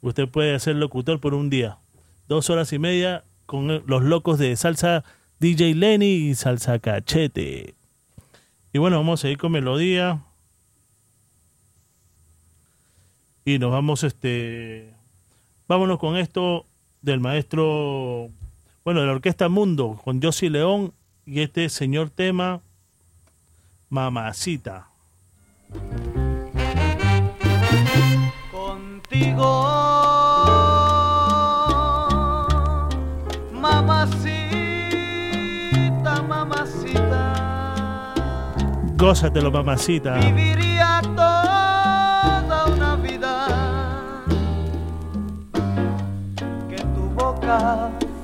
Usted puede ser locutor por un día. Dos horas y media con los locos de salsa DJ Lenny y salsa cachete. Y bueno, vamos a ir con melodía. Y nos vamos, este. Vámonos con esto del maestro. Bueno, de la Orquesta Mundo, con Josie León y este señor tema, Mamacita. Contigo, mamacita, mamacita, Gózatelo, mamacita.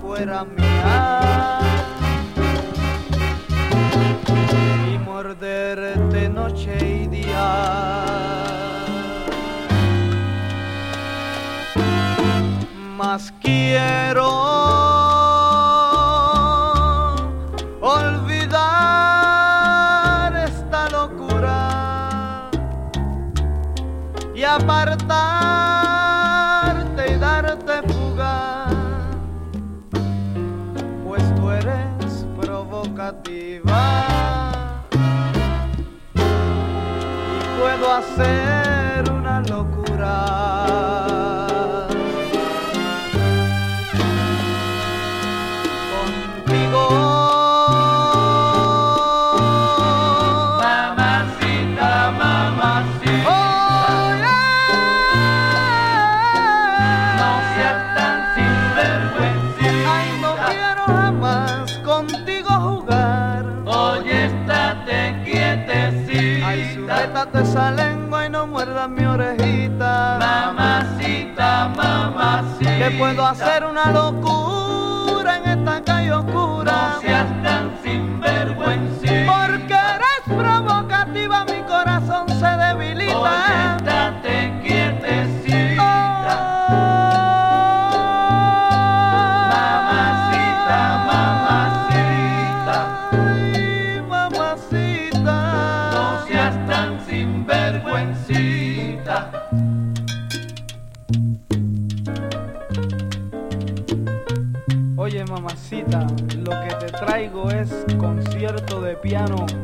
Fuera mía y morderte noche y día. Más quiero olvidar puedo hacer Ay, sujétate esa lengua y no muerdas mi orejita. Mamacita, mamacita. Que puedo hacer una locura en esta calle oscura. No seas tan sinvergüencita. Piano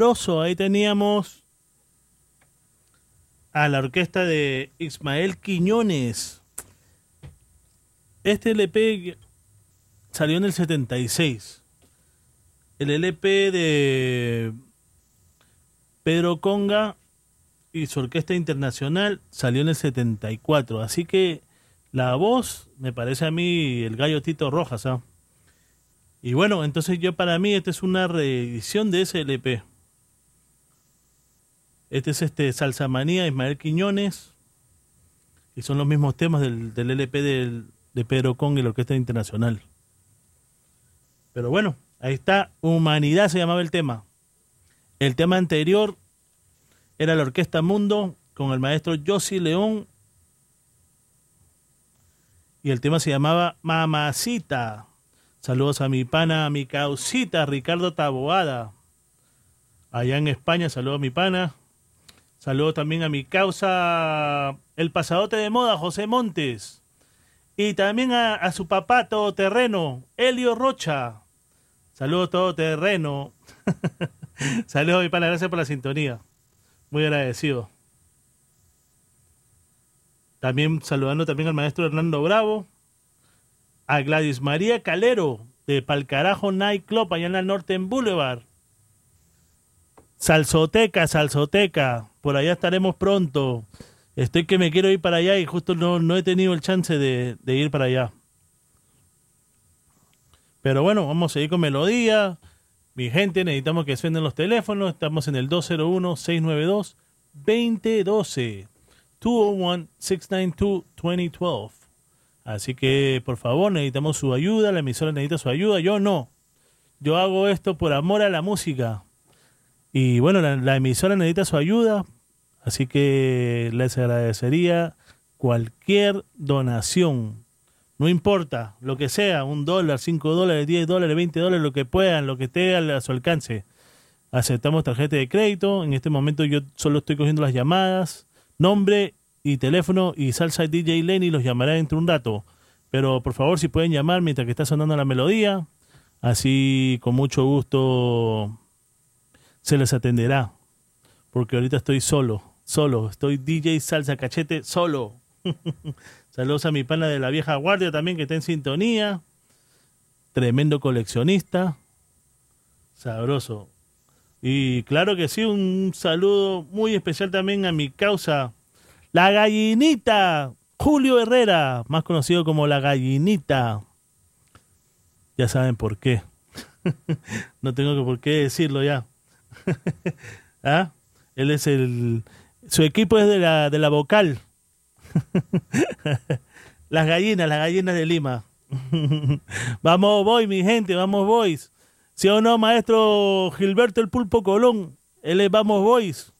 Ahí teníamos a la orquesta de Ismael Quiñones. Este LP salió en el 76. El LP de Pedro Conga y su orquesta internacional salió en el 74. Así que la voz me parece a mí el gallo Tito Rojas. ¿ah? Y bueno, entonces yo para mí esta es una reedición de ese LP. Este es este Salsa Manía, Ismael Quiñones, y son los mismos temas del, del LP del, de Pedro Kong y la Orquesta Internacional. Pero bueno, ahí está, Humanidad se llamaba el tema. El tema anterior era la Orquesta Mundo con el maestro Josie León. Y el tema se llamaba Mamacita. Saludos a mi pana, a mi causita, Ricardo Taboada. Allá en España, saludos a mi pana. Saludos también a mi causa, el pasadote de moda, José Montes. Y también a, su papá todoterreno, Elio Rocha. Saludos todoterreno. [laughs] Saludos a mi pana, gracias por la sintonía. Muy agradecido. También saludando también al maestro Hernando Bravo, a Gladys María Calero de Palcarajo Night Club allá en la Norten Boulevard. Salsoteca, Salsoteca, por allá estaremos pronto. Estoy que me quiero ir para allá y justo no, no he tenido el chance de, ir para allá. Pero bueno, vamos a seguir con melodía. Mi gente, necesitamos que suenen los teléfonos. Estamos en el 201-692-2012. 201-692-2012. Así que, por favor, necesitamos su ayuda. La emisora necesita su ayuda. Yo no. Yo hago esto por amor a la música. Y bueno, la, emisora necesita su ayuda. Así que les agradecería cualquier donación. No importa, lo que sea, un dólar, cinco dólares, diez dólares, veinte dólares, lo que puedan, lo que esté a su alcance. Aceptamos tarjeta de crédito. En este momento yo solo estoy cogiendo las llamadas, nombre y teléfono y Salsa DJ Lenny los llamará dentro de un rato. Pero por favor, si pueden llamar mientras que está sonando la melodía, así con mucho gusto se les atenderá. Porque ahorita estoy solo, solo. Estoy DJ Salsa Cachete solo. [laughs] Saludos a mi pana de la vieja guardia también que está en sintonía. Tremendo coleccionista. Sabroso. Y claro que sí, un saludo muy especial también a mi causa, la gallinita, Julio Herrera, más conocido como la gallinita. Ya saben por qué. [laughs] no tengo por qué decirlo ya. [laughs] ¿Ah? Él es el... Su equipo es de la, de la vocal. [laughs] las gallinas, las gallinas de Lima. [laughs] vamos, voy, mi gente, vamos, boys. ¿Sí o no, maestro Gilberto el Pulpo Colón? Él es Vamos, boys.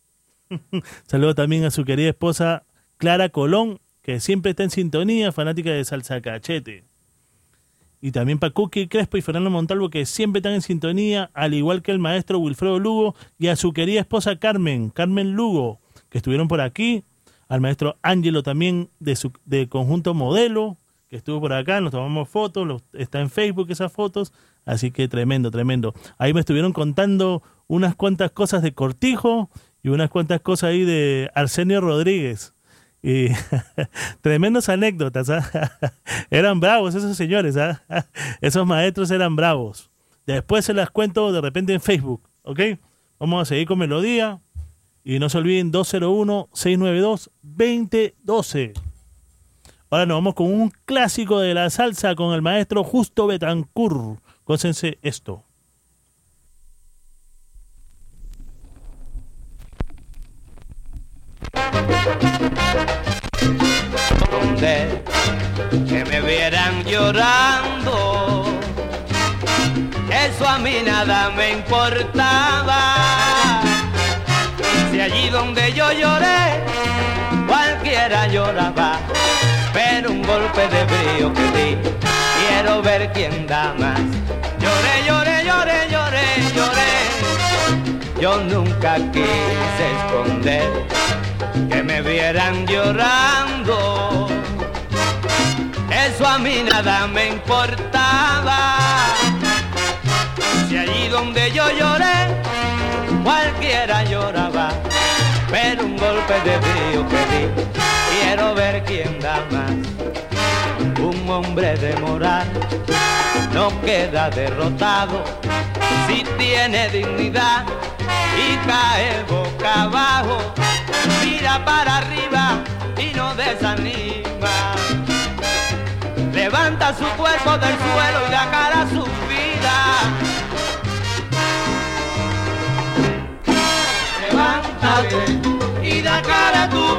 Saludo también a su querida esposa Clara Colón, que siempre está en sintonía, fanática de salsa cachete. Y también Cookie Crespo y Fernando Montalvo, que siempre están en sintonía, al igual que el maestro Wilfredo Lugo y a su querida esposa Carmen, Carmen Lugo, que estuvieron por aquí al maestro Ángelo también de su de conjunto modelo, que estuvo por acá, nos tomamos fotos, está en Facebook esas fotos, así que tremendo, tremendo. Ahí me estuvieron contando unas cuantas cosas de Cortijo y unas cuantas cosas ahí de Arsenio Rodríguez. Y [laughs] tremendas anécdotas, ¿ah? [laughs] eran bravos esos señores, ¿ah? [laughs] esos maestros eran bravos. Después se las cuento de repente en Facebook, ¿ok? Vamos a seguir con melodía. Y no se olviden 201-692-2012. Ahora nos vamos con un clásico de la salsa con el maestro Justo Betancourt. Gócense esto. Que me vieran llorando, eso a mí nada me importaba. Si allí donde yo lloré, cualquiera lloraba, pero un golpe de brío que di, quiero ver quién da más. Lloré, lloré, lloré, lloré, lloré, yo nunca quise esconder que me vieran llorando, eso a mí nada me importaba. Si allí donde yo lloré, cualquiera lloraba, pero un golpe de frío que di, quiero ver quién da más. Un hombre de moral no queda derrotado si tiene dignidad y cae boca abajo, mira para arriba y no desanima. Levanta su cuerpo del suelo y da cara a su vida. levántate y da cara a tu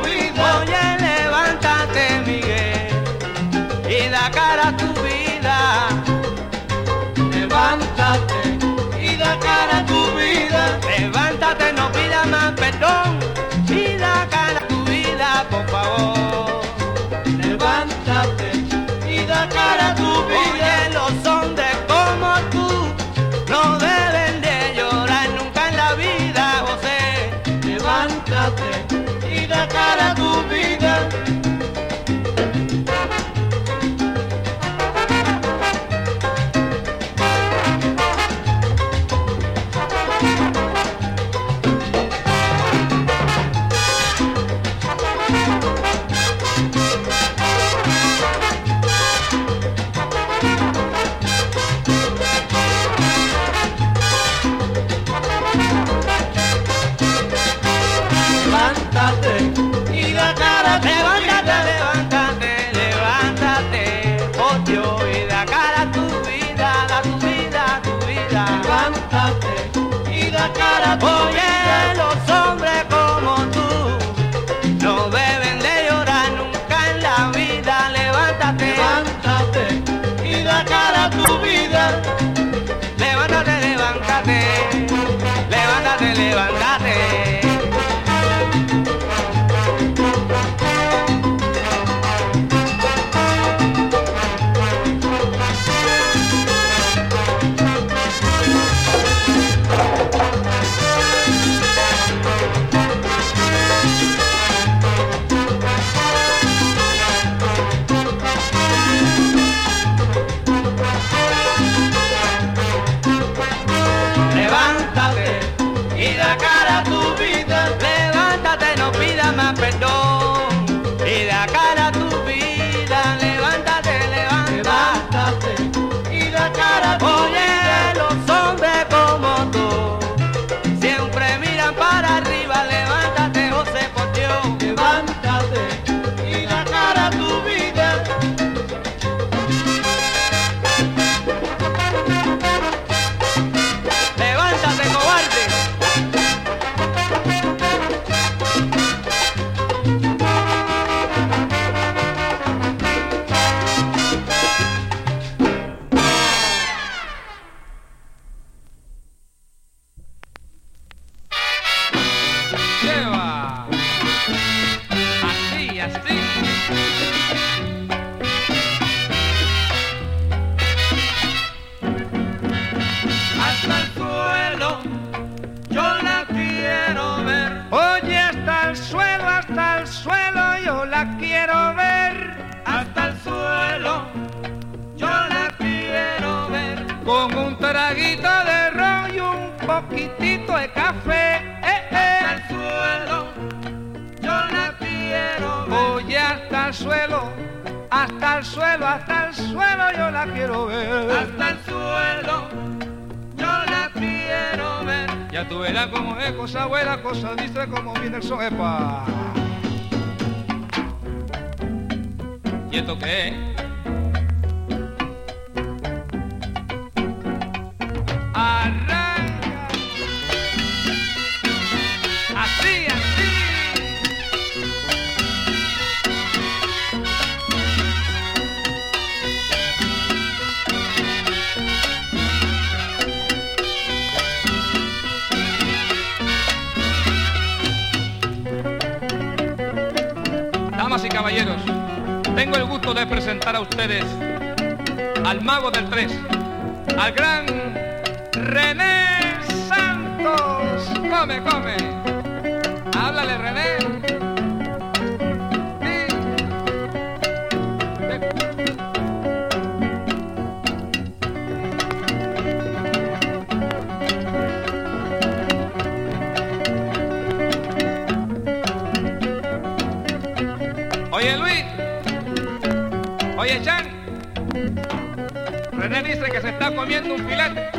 Hasta el suelo, yo la quiero ver. Con un traguito de ron y un poquitito de café. Eh, eh. Hasta el suelo, yo la quiero ver. Oye, hasta el suelo, hasta el suelo, hasta el suelo, yo la quiero ver. Hasta el suelo, yo la quiero ver. Ya tú verás cómo es cosa buena, cosa dice como viene el son. ¡Epa! ¿Y esto qué es? Arranca. Así, así. Damas y caballeros, tengo el gusto de presentar a ustedes al mago del 3, al gran René Santos. Come, come. Háblale, René. René dice que se está comiendo un filete.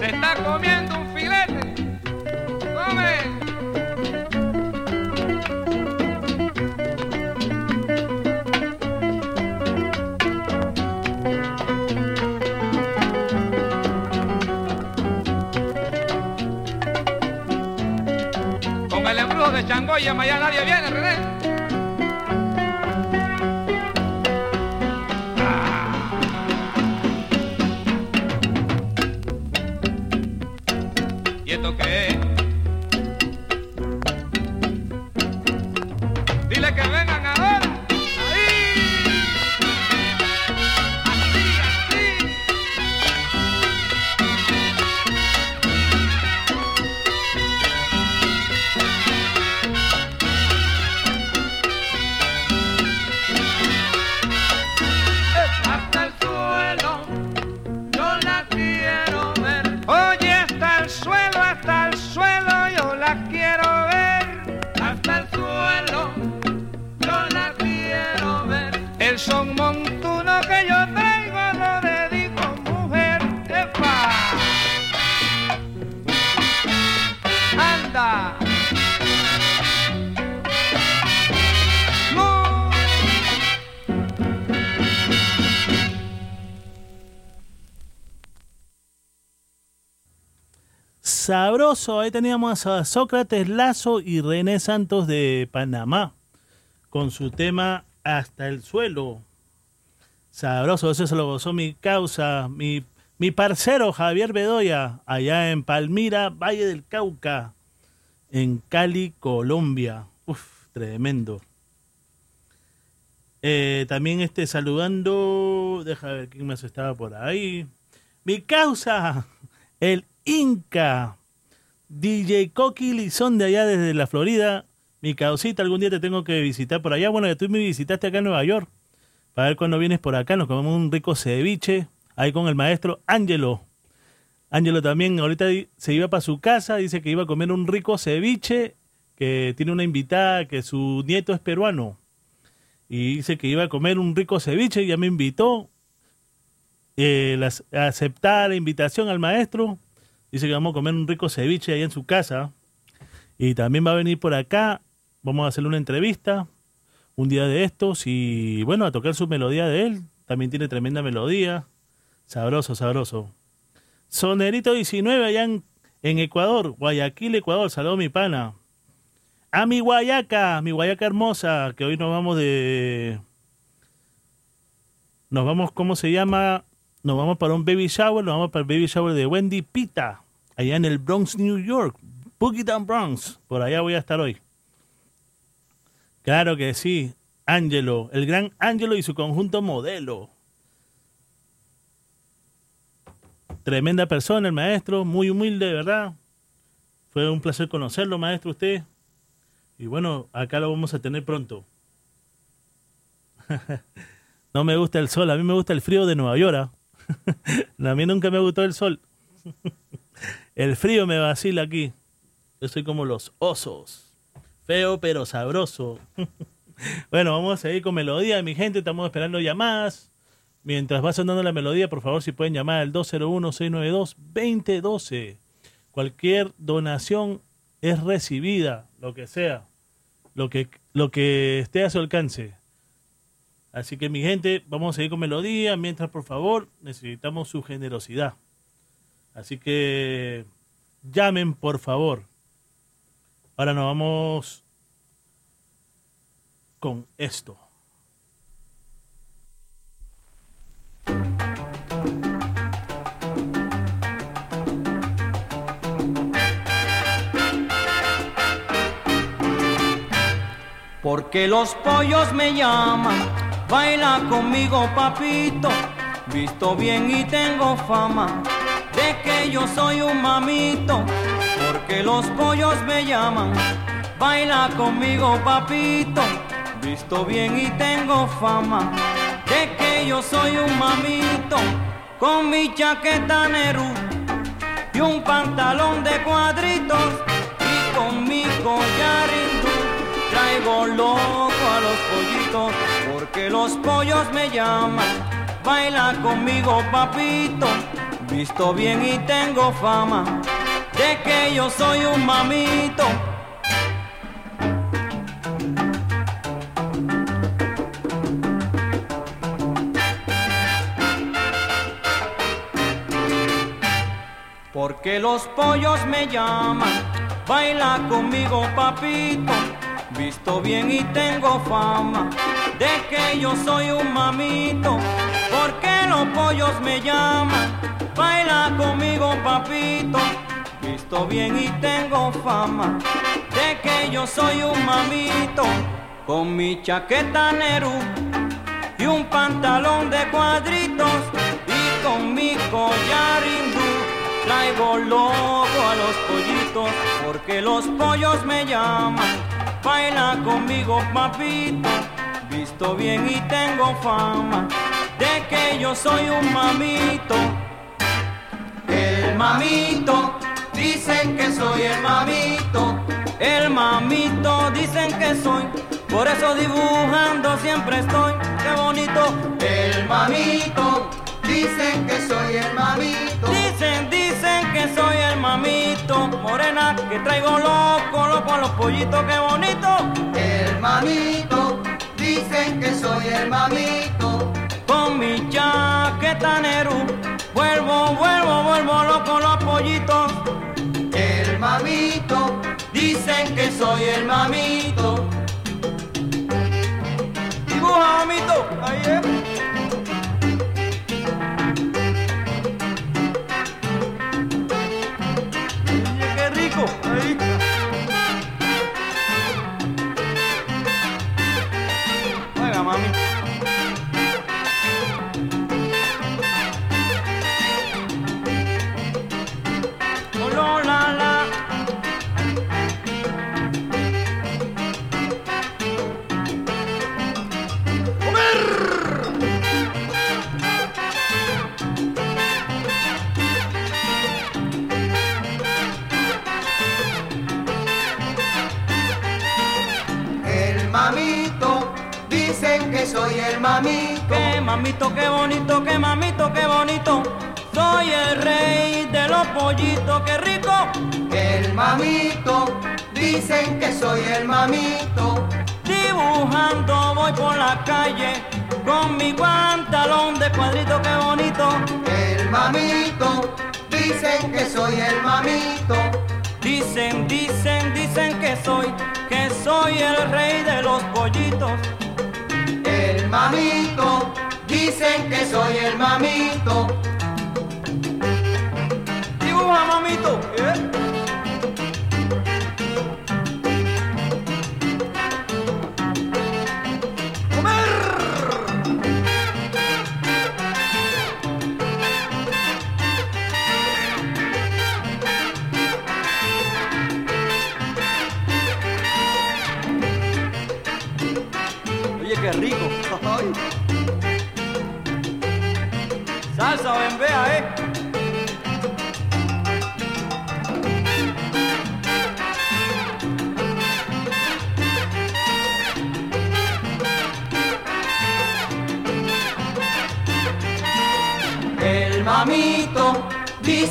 Se está comiendo un filete. Come. Con el embrujo de Changoya, allá nadie viene, René. Ahí teníamos a Sócrates Lazo y René Santos de Panamá con su tema Hasta el suelo. Sabroso, eso se lo gozó mi causa, mi, mi parcero Javier Bedoya, allá en Palmira, Valle del Cauca, en Cali, Colombia. Uf, tremendo. Eh, también este saludando, deja ver quién más estaba por ahí. Mi causa, el Inca, DJ Coqui Lizón de allá desde la Florida. Mi causita, algún día te tengo que visitar por allá. Bueno, tú me visitaste acá en Nueva York. Para ver cuando vienes por acá, nos comemos un rico ceviche. Ahí con el maestro Ángelo. Ángelo también ahorita se iba para su casa, dice que iba a comer un rico ceviche, que tiene una invitada, que su nieto es peruano. Y dice que iba a comer un rico ceviche, ya me invitó. Eh, aceptar la invitación al maestro. Dice que vamos a comer un rico ceviche ahí en su casa. Y también va a venir por acá. Vamos a hacerle una entrevista un día de estos y bueno, a tocar su melodía de él. También tiene tremenda melodía. Sabroso, sabroso. Sonerito 19 allá en, en Ecuador, Guayaquil, Ecuador. Saludos mi pana. A mi Guayaca, mi Guayaca hermosa, que hoy nos vamos de... Nos vamos, ¿cómo se llama? Nos vamos para un baby shower, nos vamos para el baby shower de Wendy Pita, allá en el Bronx, New York. Boogie Down Bronx, por allá voy a estar hoy. Claro que sí, Angelo, el gran Angelo y su conjunto modelo. Tremenda persona el maestro, muy humilde, ¿verdad? Fue un placer conocerlo, maestro, usted. Y bueno, acá lo vamos a tener pronto. [laughs] no me gusta el sol, a mí me gusta el frío de Nueva York. ¿ah? [laughs] a mí nunca me gustó el sol. [laughs] el frío me vacila aquí. Yo soy como los osos. Feo pero sabroso. [laughs] bueno, vamos a seguir con melodía, mi gente. Estamos esperando llamadas. Mientras va sonando la melodía, por favor, si pueden llamar al 201-692-2012. Cualquier donación es recibida, lo que sea, lo que, lo que esté a su alcance. Así que mi gente, vamos a seguir con melodía. Mientras, por favor, necesitamos su generosidad. Así que llamen, por favor. Ahora nos vamos con esto. Porque los pollos me llaman, baila conmigo papito, visto bien y tengo fama de que yo soy un mamito. Porque los pollos me llaman, baila conmigo papito, visto bien y tengo fama de que yo soy un mamito. Con mi chaqueta Nerú y un pantalón de cuadritos y con mi collar hindú traigo loco a los pollitos porque los pollos me llaman. Baila conmigo, papito, visto bien y tengo fama de que yo soy un mamito. Porque los pollos me llaman, baila conmigo, papito visto bien y tengo fama de que yo soy un mamito, los pollos me llaman, baila conmigo papito, visto bien y tengo fama de que yo soy un mamito, con mi chaqueta Nerú y un pantalón de cuadritos y con mi collar hindú. Traigo loco a los pollitos porque los pollos me llaman. Baila conmigo papito, visto bien y tengo fama que yo soy un mamito. El mamito, dicen que soy el mamito. El mamito, dicen que soy, por eso dibujando siempre estoy, qué bonito. El mamito, dicen que soy el mamito. Dicen, dicen que soy el mamito. Morena, que traigo loco, loco a los pollitos, qué bonito. El mamito, dicen que soy el mamito con mi chaqueta Neru. Vuelvo, vuelvo, vuelvo loco los pollitos. El mamito, dicen que soy el mamito. Dibuja, mamito, ahí es. Que soy el mamito. Qué mamito, qué bonito, qué mamito, qué bonito. Soy el rey de los pollitos, qué rico. El mamito, dicen que soy el mamito. Dibujando voy por la calle con mi pantalón de cuadrito, qué bonito. El mamito, dicen que soy el mamito. Dicen, dicen, dicen que soy, que soy el rey de los pollitos. El mamito, dicen que soy el mamito. Dibuja, mamito. ¿eh?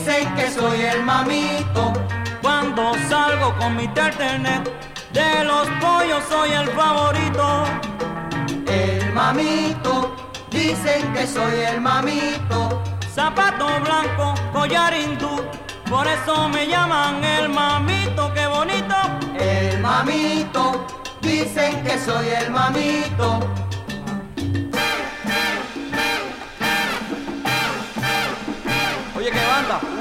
Dicen que soy el mamito. Cuando salgo con mi internet, de los pollos soy el favorito. El mamito, dicen que soy el mamito. Zapato blanco, collar hindú, por eso me llaman el mamito, qué bonito. El mamito, dicen que soy el mamito. Oye, qué banda. Uy. Juega,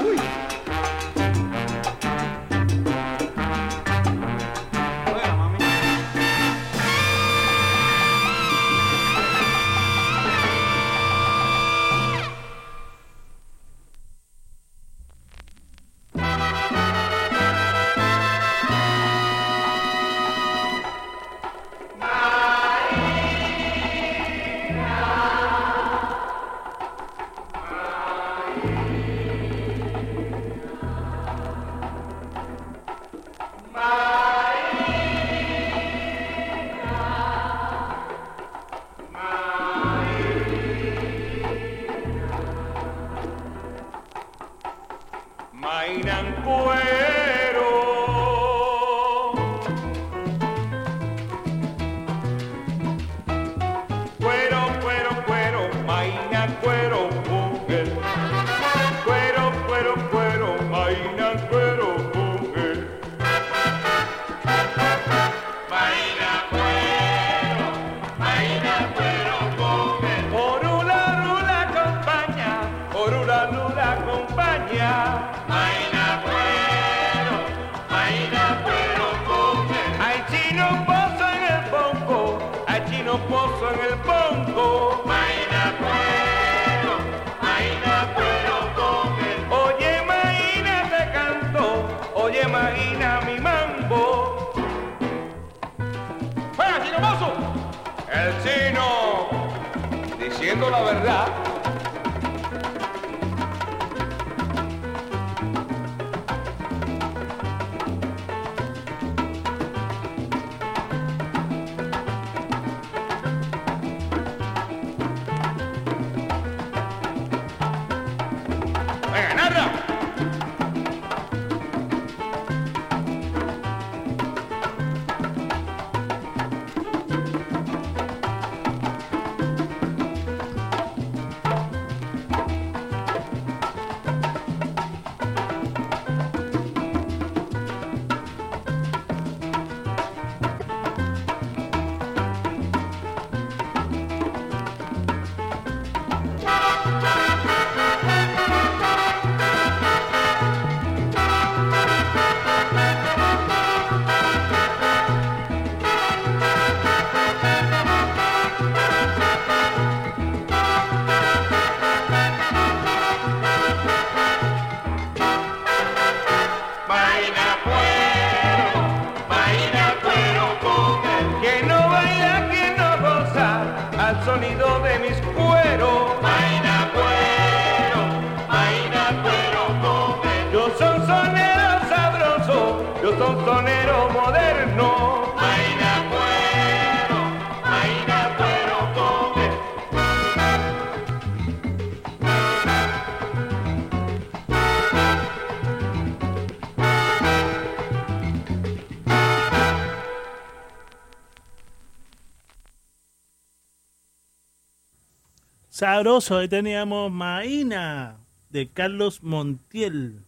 Sabroso, ahí teníamos Maína de Carlos Montiel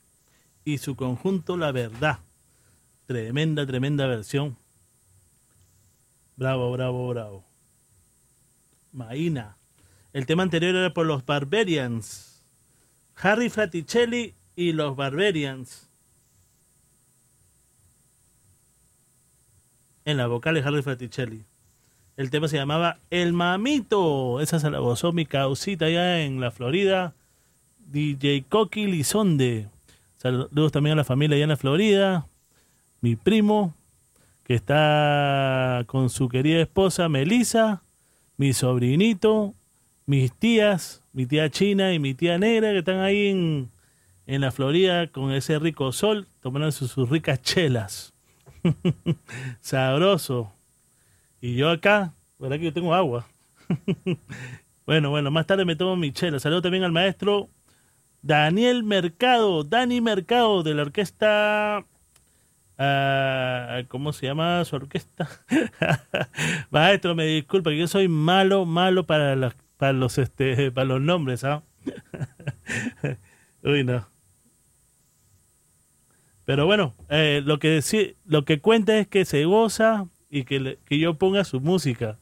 y su conjunto La Verdad. Tremenda, tremenda versión. Bravo, bravo, bravo. Maína. El tema anterior era por los Barbarians. Harry Fraticelli y los Barbarians. En la vocal de Harry Fraticelli. El tema se llamaba El Mamito. Esa se la gozó mi causita allá en la Florida. DJ Coqui Lizonde. Saludos también a la familia allá en la Florida. Mi primo, que está con su querida esposa Melissa. Mi sobrinito. Mis tías, mi tía China y mi tía Negra, que están ahí en, en la Florida con ese rico sol, tomando sus, sus ricas chelas. [laughs] Sabroso. Y yo acá, ¿verdad que yo tengo agua? [laughs] bueno, bueno, más tarde me tomo mi chela. Saludo también al maestro Daniel Mercado, Dani Mercado, de la orquesta. ah, ¿Cómo se llama su orquesta? [laughs] maestro, me disculpa, que yo soy malo, malo para los, para los, este, para los nombres, ¿ah? [laughs] Uy, no. Pero bueno, eh, lo que sí, lo que cuenta es que se goza y que, le- que yo ponga su música.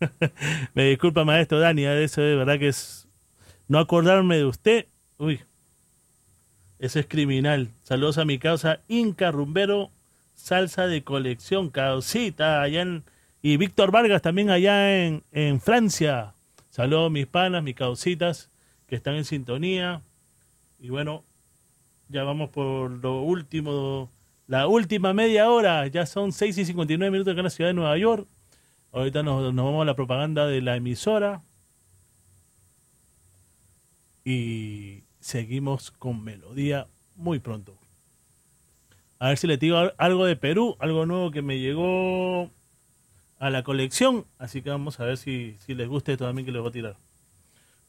[laughs] Me disculpa, maestro Dani, ¿eh? eso de verdad que es no acordarme de usted. Uy, eso es criminal. Saludos a mi causa Inca Rumbero, salsa de colección, causita, allá en, y Víctor Vargas también allá en, en Francia. Saludos mis panas, mis causitas que están en sintonía. Y bueno, ya vamos por lo último, la última media hora. Ya son 6 y 59 minutos acá en la ciudad de Nueva York. Ahorita nos, vamos a la propaganda de la emisora. Y seguimos con melodía muy pronto. A ver si le digo al- algo de Perú, algo nuevo que me llegó a la colección. Así que vamos a ver si, si les gusta esto también que les voy a tirar.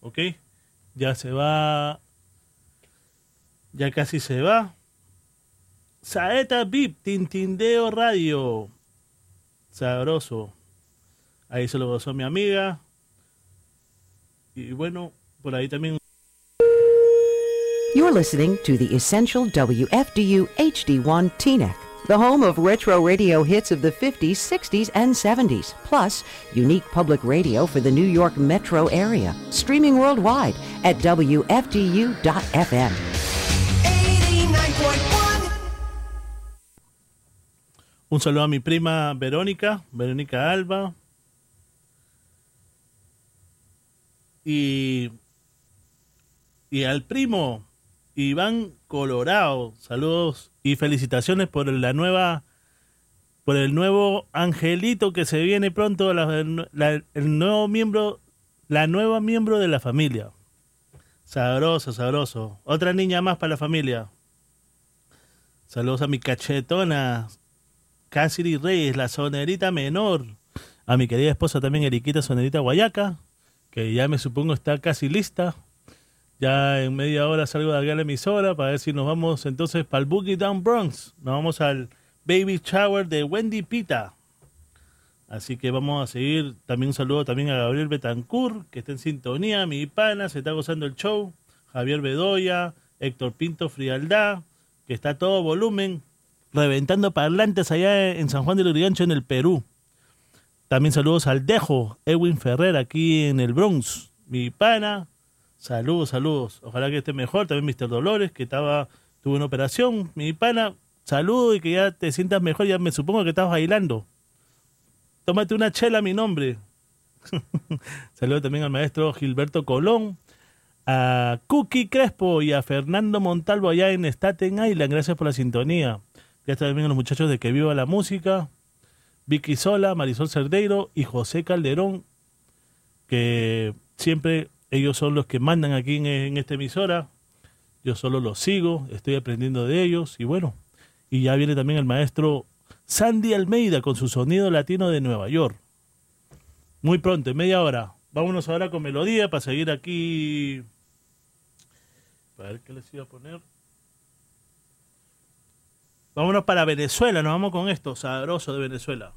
¿Ok? Ya se va. Ya casi se va. Saeta Tintindeo Radio. Sabroso. Ahí se lo gozó mi amiga. Y bueno, por ahí también. You're listening to the Essential WFDU HD1 TNEC, the home of retro radio hits of the 50s, 60s, and 70s, plus unique public radio for the New York metro area, streaming worldwide at WFDU.FM. Un saludo a mi prima Verónica, Verónica Alba. Y, y al primo Iván Colorado. Saludos y felicitaciones por la nueva por el nuevo angelito que se viene pronto, la- el nuevo miembro, la nueva miembro de la familia. Sabroso, sabroso. Otra niña más para la familia. Saludos a mi cachetona, Cassidy Reyes, la sonerita menor. A mi querida esposa también, Eriquita Sonerita Guayaca, que ya me supongo está casi lista. Ya en media hora salgo de aquí a la emisora para ver si nos vamos entonces para el Boogie Down Bronx. Nos vamos al Baby Shower de Wendy Pita. Así que vamos a seguir. También un saludo también a Gabriel Betancourt, que está en sintonía. Mi pana, se está gozando el show. Javier Bedoya, Héctor Pinto Frialdad, que está todo volumen, reventando parlantes allá en San Juan del Urigancho, en el Perú. También saludos al Dejo, Edwin Ferrer, aquí en el Bronx. Mi pana, saludos, saludos. Ojalá que esté mejor. También Mr. Dolores, que estaba tuvo una operación. Mi pana, saludos y que ya te sientas mejor. Ya me supongo que estás bailando. Tómate una chela mi nombre. [laughs] Saludos también al maestro Gilberto Colón, a Cookie Crespo y a Fernando Montalvo allá en Staten Island. Gracias por la sintonía. Ya está también los muchachos de Que Viva la Música, Vicky Sola, Marisol Cerdeiro y José Calderón, que siempre ellos son los que mandan aquí en, en esta emisora. Yo solo los sigo, estoy aprendiendo de ellos y bueno, y ya viene también el maestro Sandy Almeida con su sonido latino de Nueva York. Muy pronto, en media hora. Vámonos ahora con melodía para seguir aquí. A ver qué les iba a poner. Vámonos para Venezuela, nos vamos con esto, sabroso de Venezuela.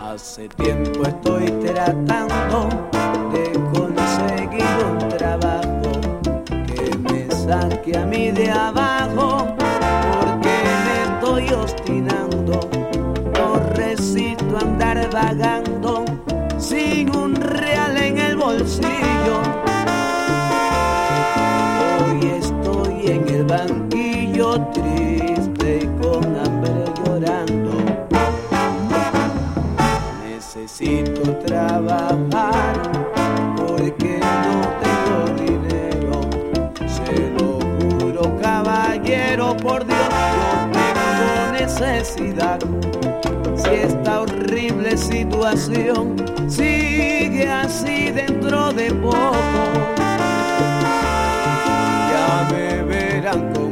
Hace tiempo estoy tratando de conseguir un trabajo que me saque a mí de abajo vagando sin un real en el bolsillo. Hoy estoy en el banquillo triste y con hambre llorando. Necesito trabajo. Si esta horrible situación sigue así dentro de poco, ya me verán.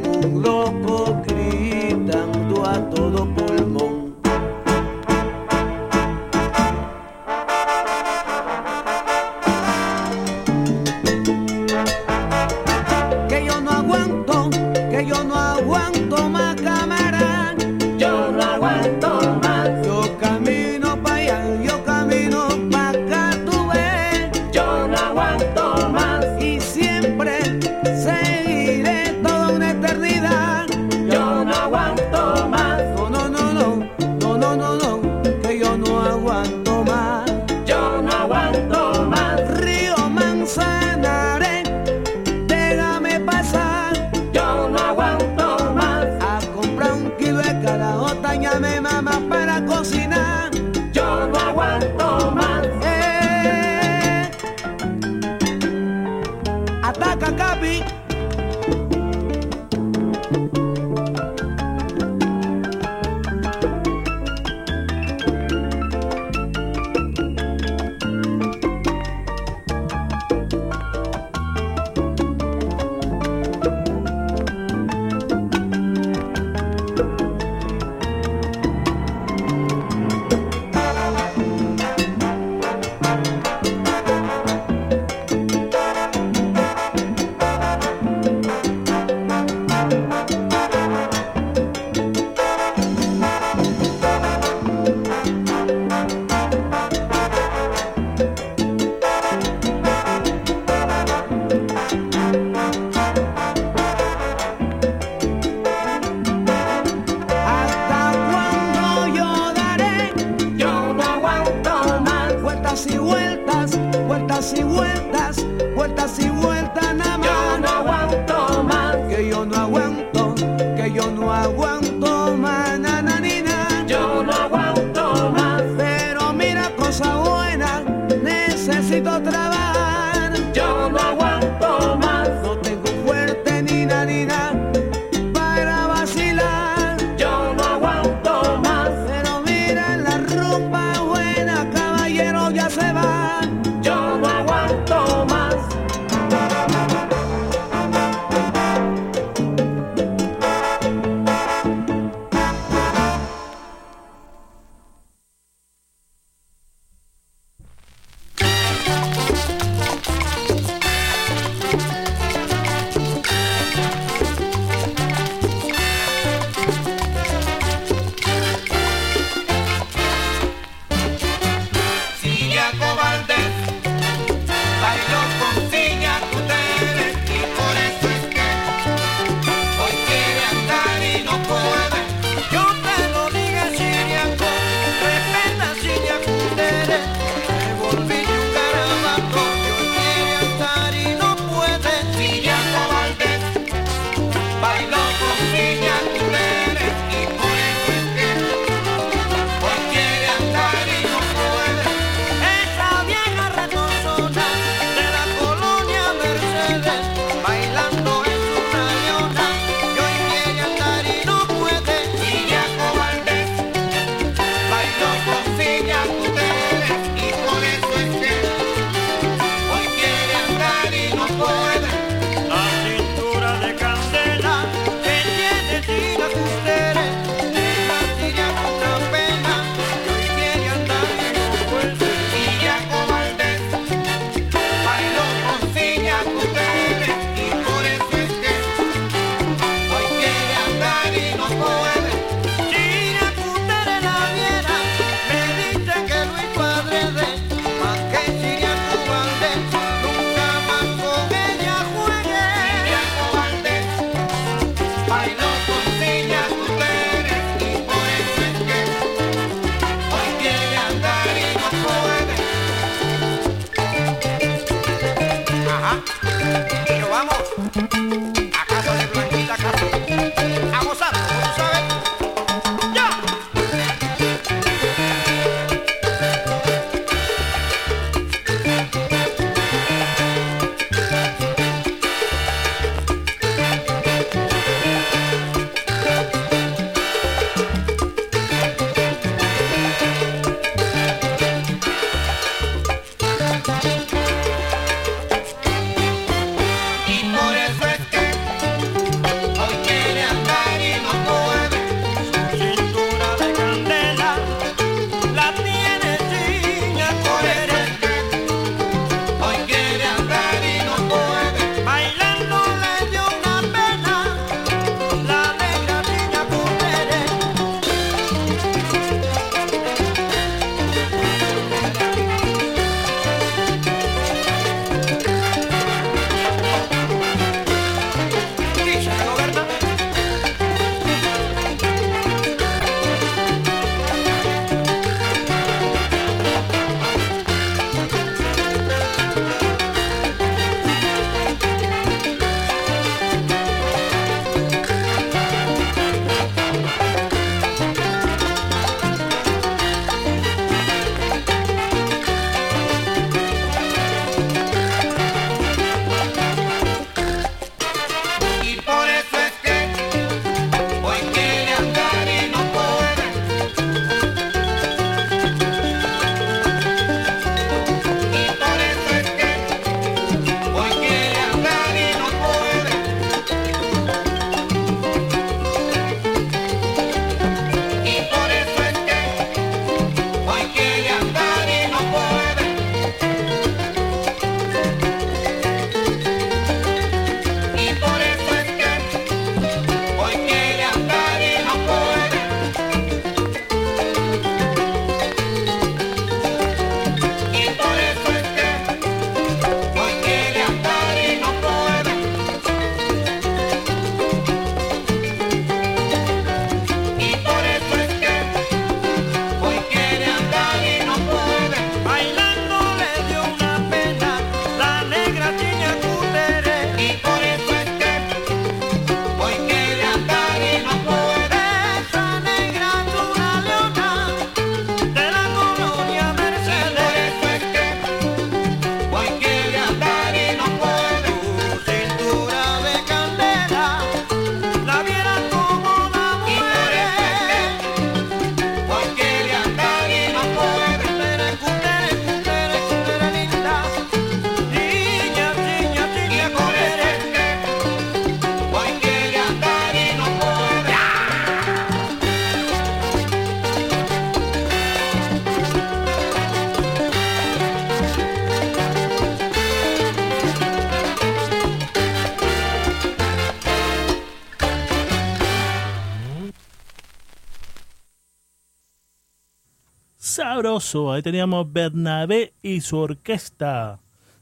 Sabroso. Ahí teníamos Bernabé y su orquesta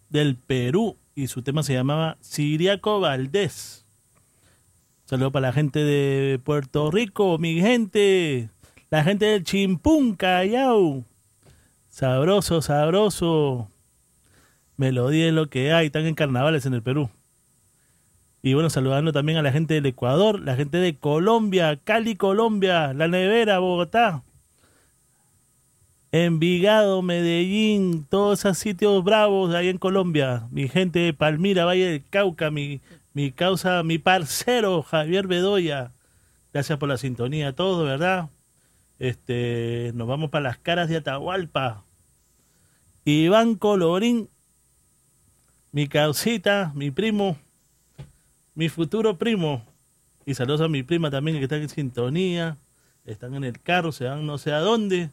del Perú. Y su tema se llamaba Siriaco Valdés. Saludo para la gente de Puerto Rico, mi gente. La gente del Chimpún, Callao. Sabroso, sabroso. Melodía es lo que hay. Están en carnavales en el Perú. Y bueno, saludando también a la gente del Ecuador, la gente de Colombia, Cali, Colombia, La Nevera, Bogotá. Envigado, Medellín, todos esos sitios bravos ahí en Colombia. Mi gente de Palmira, Valle del Cauca, mi, mi causa, mi parcero Javier Bedoya. Gracias por la sintonía, todo, ¿verdad? Este, nos vamos para las caras de Atahualpa. Iván Colorín, mi causita, mi primo, mi futuro primo. Y saludos a mi prima también que están en sintonía. Están en el carro, se van no sé a dónde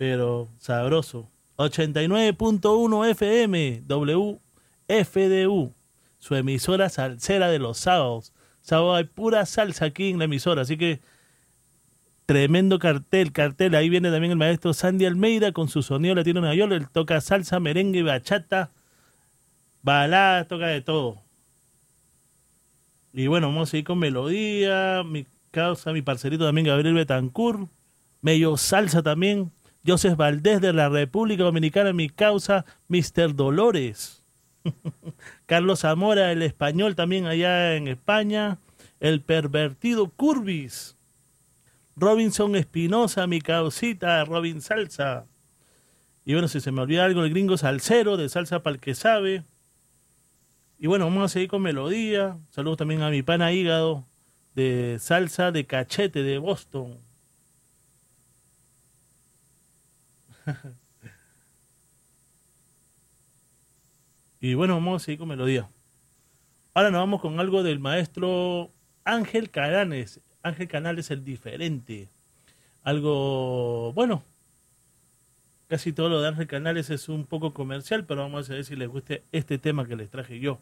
pero sabroso. 89.1 FM, WFDU, su emisora salsera de los sábados. Sábado hay pura salsa aquí en la emisora, así que tremendo cartel, cartel. Ahí viene también el maestro Sandy Almeida con su sonido latino Nueva York. Él toca salsa, merengue, bachata, balada, toca de todo. Y bueno, vamos a seguir con melodía, mi causa, mi parcerito también Gabriel Betancourt, Mello Salsa también, Joseph Valdés de la República Dominicana, mi causa, Mr. Dolores. [laughs] Carlos Zamora, el español también allá en España, el pervertido Curvis. Robinson Espinosa, mi causita, Robin Salsa. Y bueno, si se me olvida algo, el gringo salsero, de salsa para el que sabe. Y bueno, vamos a seguir con melodía. Saludos también a mi pana hígado de salsa de cachete de Boston. [laughs] y bueno, vamos a seguir con melodía. Ahora nos vamos con algo del maestro Ángel Canales. Ángel Canales el diferente. Algo, bueno, casi todo lo de Ángel Canales es un poco comercial, pero vamos a ver si les guste este tema que les traje yo.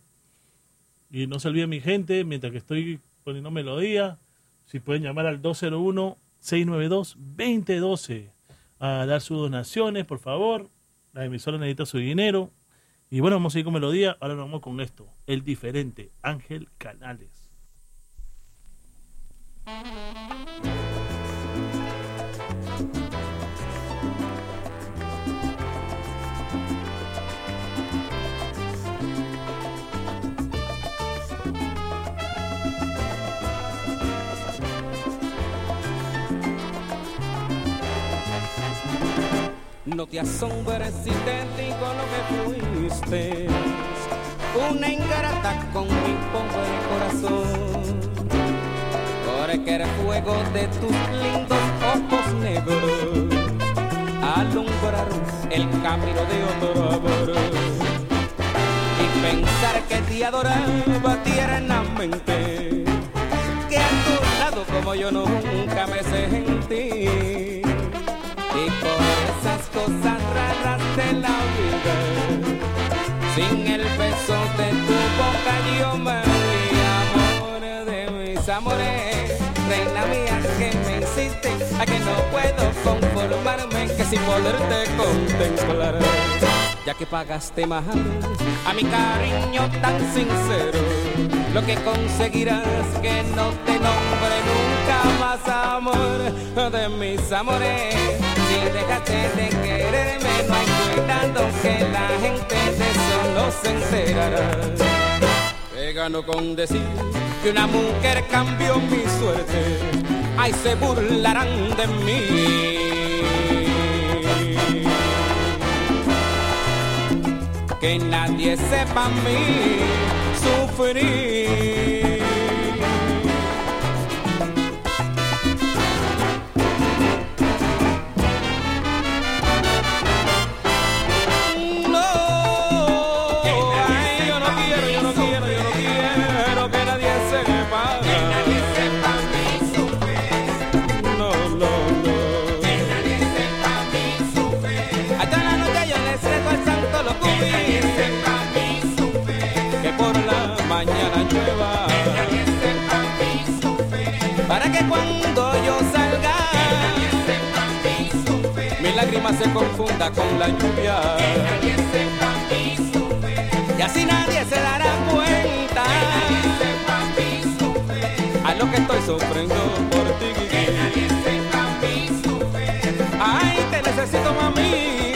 Y no se olviden mi gente, mientras que estoy poniendo melodía, si pueden llamar al 201-692-2012 a dar sus donaciones, por favor. La emisora necesita su dinero. Y bueno, vamos a ir con melodía. Ahora nos vamos con esto. El diferente, Ángel Canales. No te asombres si te digo lo que fuiste, una ingrata con mi pobre corazón, porque el fuego de tus lindos ojos negros alumbraron el camino de otro amor. Y pensar que te adoraba tiernamente, que a tu lado como yo nunca me sentí. Cosas raras de la vida, sin el beso de tu boca yo me vi, amor de mis amores, reina mía que me insiste, a que no puedo conformarme que sin poderte contemplar, ya que pagaste más a mi cariño tan sincero, lo que conseguirás que no te nombre nunca más amor de mis amores. Si dejaste de quererme, no hay cuidado que la gente de eso no se enterará. Que gano con decir que una mujer cambió mi suerte, ay se burlarán de mí. Que nadie sepa mí sufrir. Se confunda con la lluvia. Que nadie sepa sufrir. Y así nadie se dará cuenta. Que nadie sepa mi sufrir. A lo que estoy sufriendo por ti. Que nadie sepa. Ay, te necesito mami.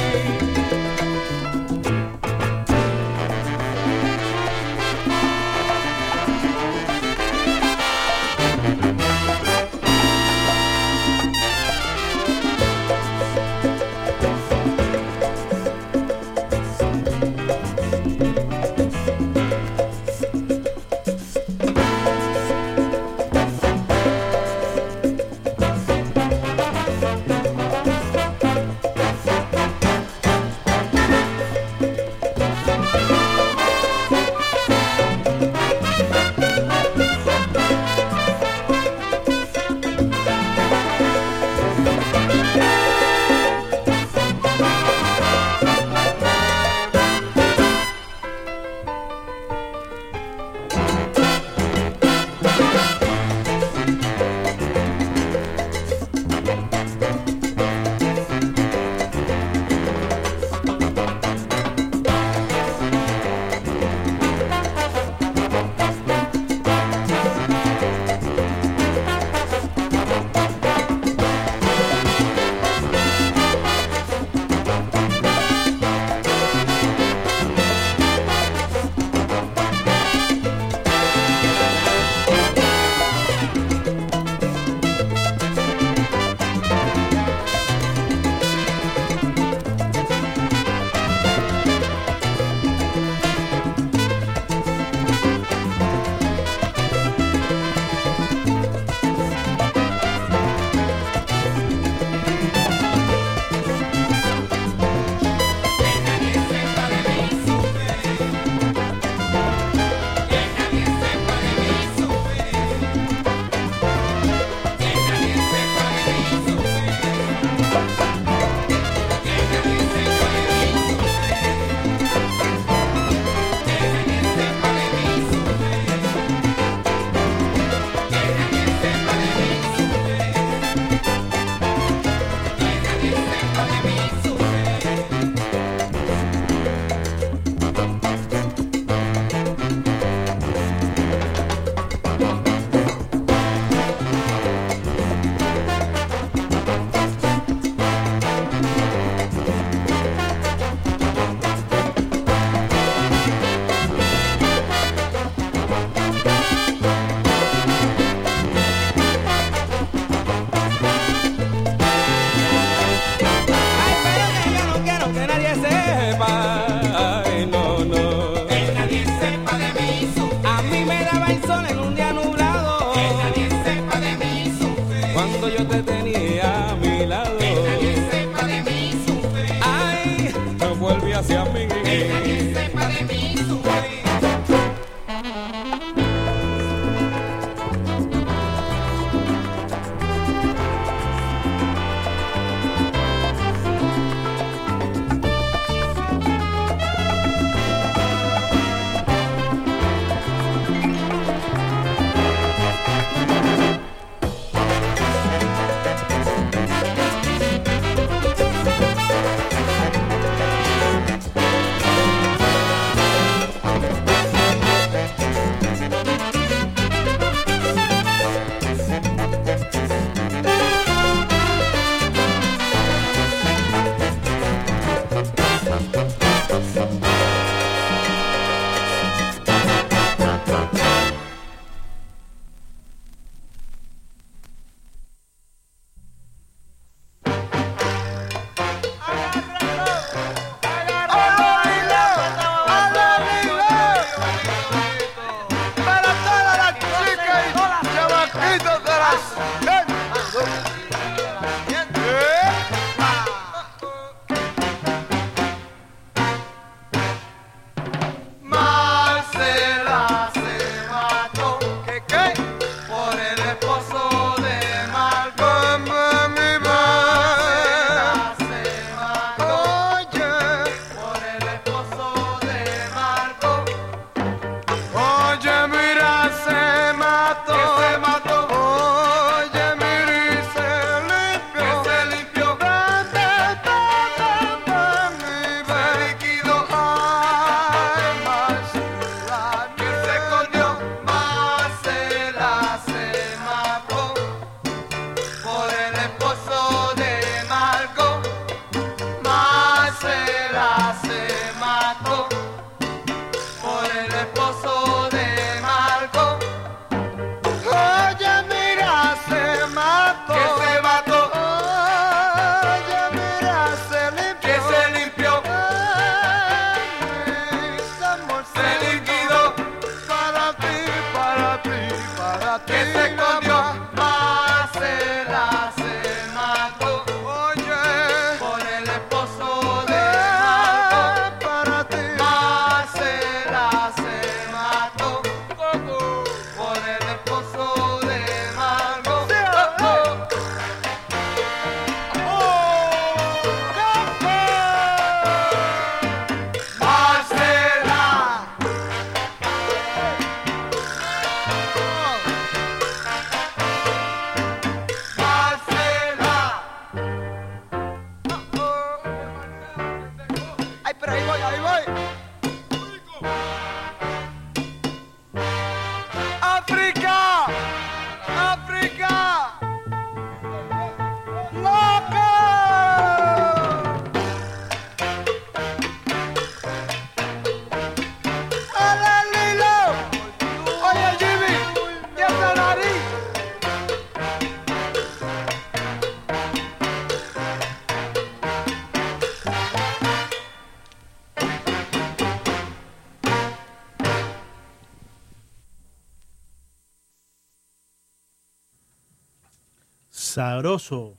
Sabroso.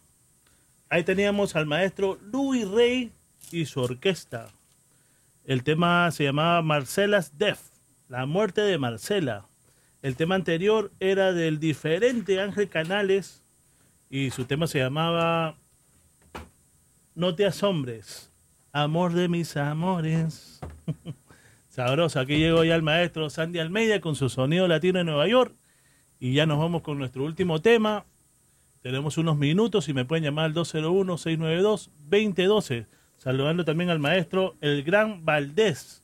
Ahí teníamos al maestro Louis Rey y su orquesta. El tema se llamaba Marcela's Death, la muerte de Marcela. El tema anterior era del diferente Ángel Canales y su tema se llamaba No te asombres, amor de mis amores. [laughs] Sabroso, aquí llegó ya el maestro Sandy Almeida con su sonido latino de Nueva York y ya nos vamos con nuestro último tema. Tenemos unos minutos y me pueden llamar al 201-692-2012. Saludando también al maestro El Gran Valdés,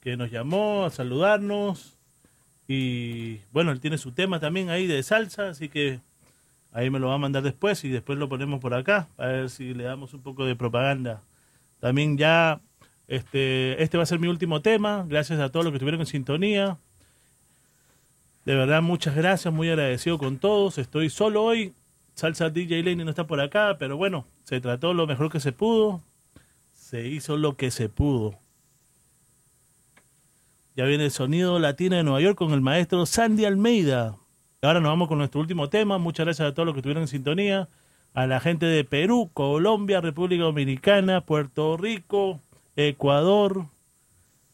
que nos llamó a saludarnos. Y bueno, él tiene su tema también ahí de salsa, así que ahí me lo va a mandar después y después lo ponemos por acá, a ver si le damos un poco de propaganda. También ya, este, este va a ser mi último tema. Gracias a todos los que estuvieron en sintonía. De verdad, muchas gracias, muy agradecido con todos. Estoy solo hoy. Salsa DJ Lenny no está por acá, pero bueno, se trató lo mejor que se pudo. Se hizo lo que se pudo. Ya viene el sonido latino de Nueva York con el maestro Sandy Almeida. Ahora nos vamos con nuestro último tema. Muchas gracias a todos los que estuvieron en sintonía. A la gente de Perú, Colombia, República Dominicana, Puerto Rico, Ecuador,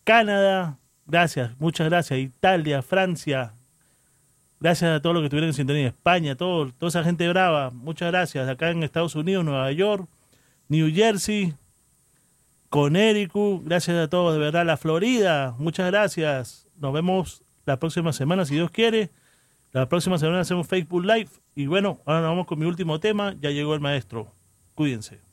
Canadá. Gracias, muchas gracias. Italia, Francia. Gracias a todos los que estuvieron en sintonía. España, todo, toda esa gente brava. Muchas gracias. Acá en Estados Unidos, Nueva York, New Jersey, Connecticut. Gracias a todos, de verdad. La Florida, muchas gracias. Nos vemos la próxima semana, si Dios quiere. La próxima semana hacemos Facebook Live. Y bueno, ahora nos vamos con mi último tema. Ya llegó el maestro. Cuídense.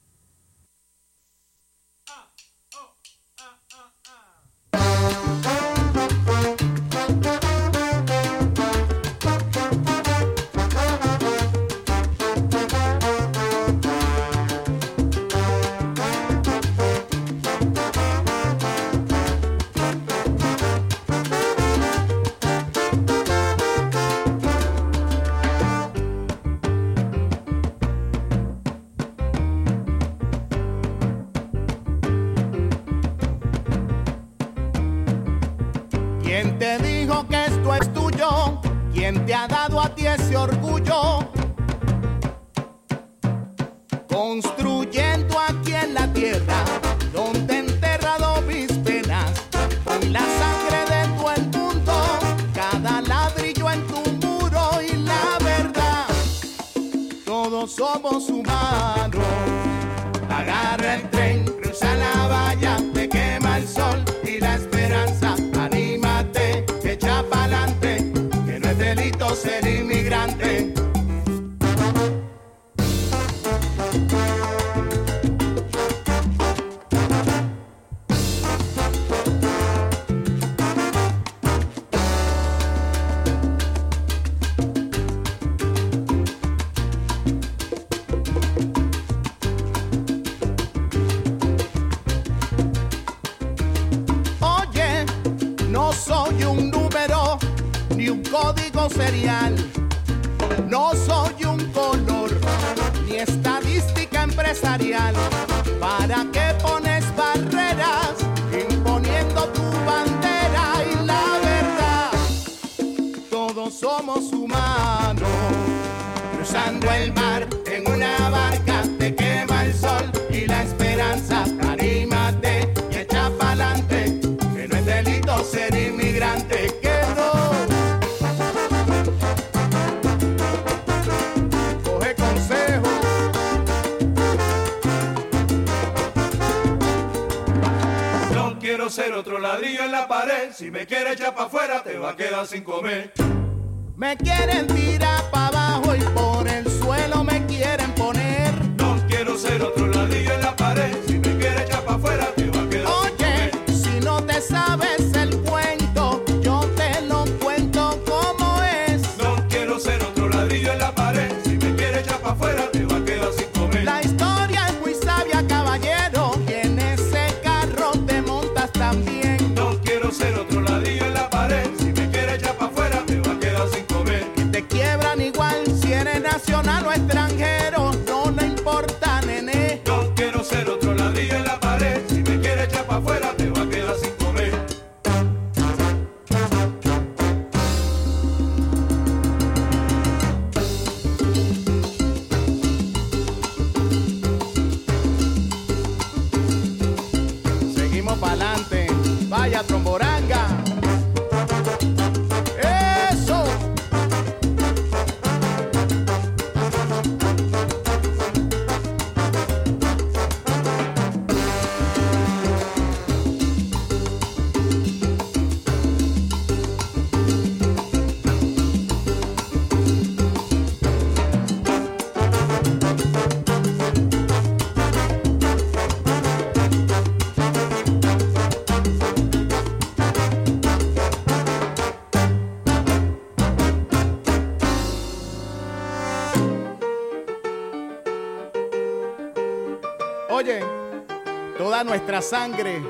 Nuestra sangre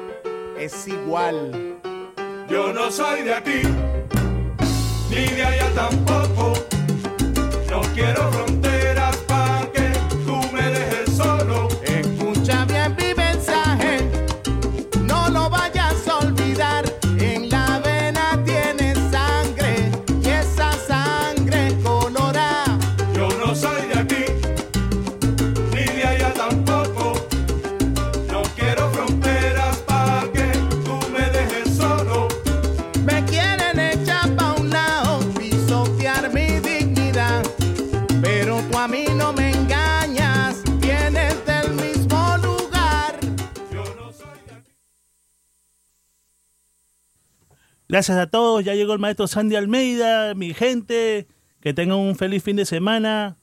es igual. Yo no soy de aquí, Gracias a todos. Ya llegó el maestro Sandy Almeida, mi gente. Que tengan un feliz fin de semana.